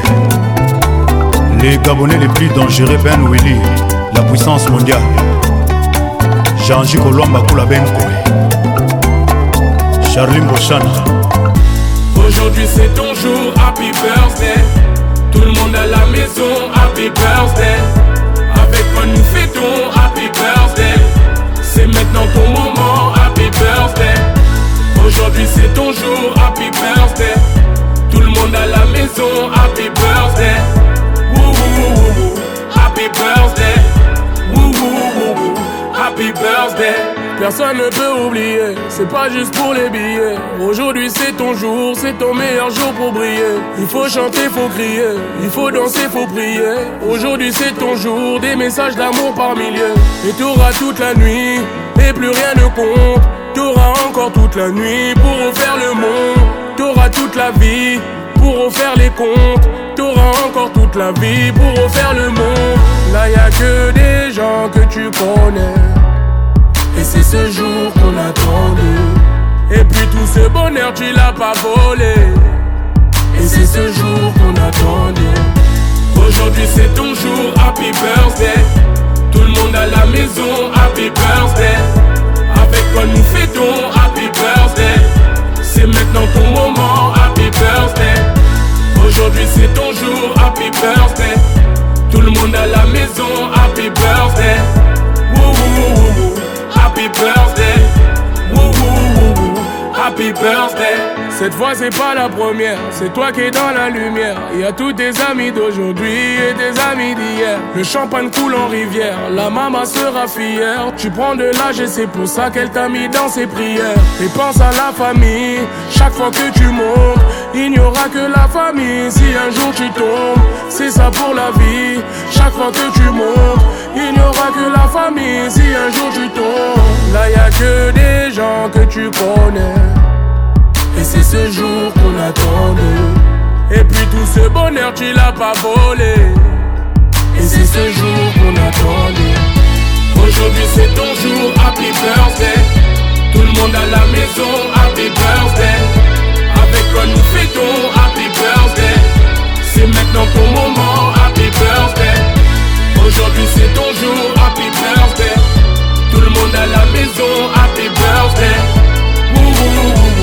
les gabonais les plus dangereux ben weli la puissance mondiale jean-ji kolwamba kula ben koe charlin bochana aujourd'hui c'est ton jour happy birthday tout le monde à la maison happy birthday avec moi nous fêtons happy dans ton moment, happy birthday. Aujourd'hui c'est ton jour, happy birthday. Tout le monde à la maison, happy birthday. happy birthday. happy birthday. Personne ne peut oublier, c'est pas juste pour les billets. Aujourd'hui c'est ton jour, c'est ton meilleur jour pour briller. Il faut chanter, faut crier, il faut danser, faut prier. Aujourd'hui c'est ton jour, des messages d'amour par milliers. Et t'auras toute la nuit plus rien ne compte. T'auras encore toute la nuit pour refaire le monde. T'auras toute la vie pour refaire les comptes. T'auras encore toute la vie pour refaire le monde. Là y a que des gens que tu connais. Et c'est ce jour qu'on attendait. Et puis tout ce bonheur tu l'as pas volé. Et c'est ce jour qu'on attendait. Aujourd'hui c'est ton jour, happy birthday. Tout le monde à la maison, happy birthday. Avec quoi nous fêtons, happy birthday. C'est maintenant ton moment, happy birthday. Aujourd'hui c'est ton jour, happy birthday. Tout le monde à la maison, happy birthday. happy birthday. Woo happy birthday. Cette fois c'est pas la première, c'est toi qui es dans la lumière. Il y a tous tes amis d'aujourd'hui et tes amis d'hier. Le champagne coule en rivière, la maman sera fière. Tu prends de l'âge et c'est pour ça qu'elle t'a mis dans ses prières. Et pense à la famille, chaque fois que tu montes, il n'y aura que la famille. Si un jour tu tombes, c'est ça pour la vie. Chaque fois que tu montes, il n'y aura que la famille. Si un jour tu tombes, là y a que des gens que tu connais. Et c'est ce jour qu'on attendait. Et puis tout ce bonheur, tu l'as pas volé. Et c'est ce jour qu'on attendait. Aujourd'hui, c'est ton jour, happy birthday. Tout le monde à la maison, happy birthday. Avec quoi nous fêtons, happy birthday. C'est maintenant ton moment, happy birthday. Aujourd'hui, c'est ton jour, happy birthday. Tout le monde à la maison, happy birthday. Ouh,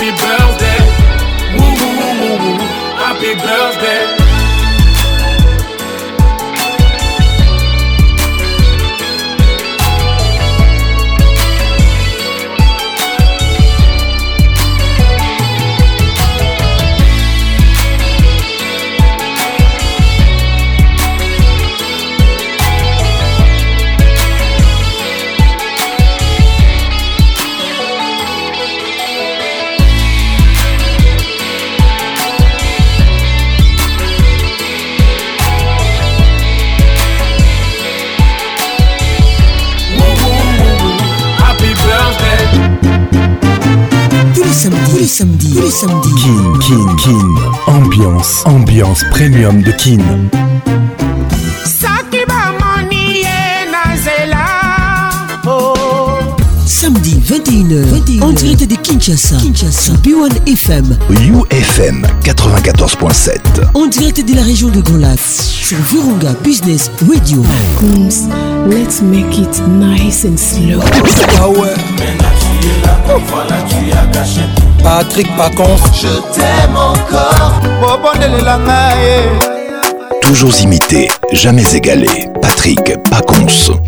Happy birthday. Woo woo woo woo woo. Happy birthday. Samedi, Kin, Kin, Kin. Ambiance, ambiance premium de Kin. Oh. Samedi 21h, 21h, en direct de Kinshasa, Kinshasa, B1 FM, UFM 94.7, On direct de la région de Grand Lac, sur Virunga Business Radio. Let's make it nice and slow. tu es là, voilà tu as caché Patrick Pacons Je t'aime encore Toujours imité, jamais égalé Patrick Pacons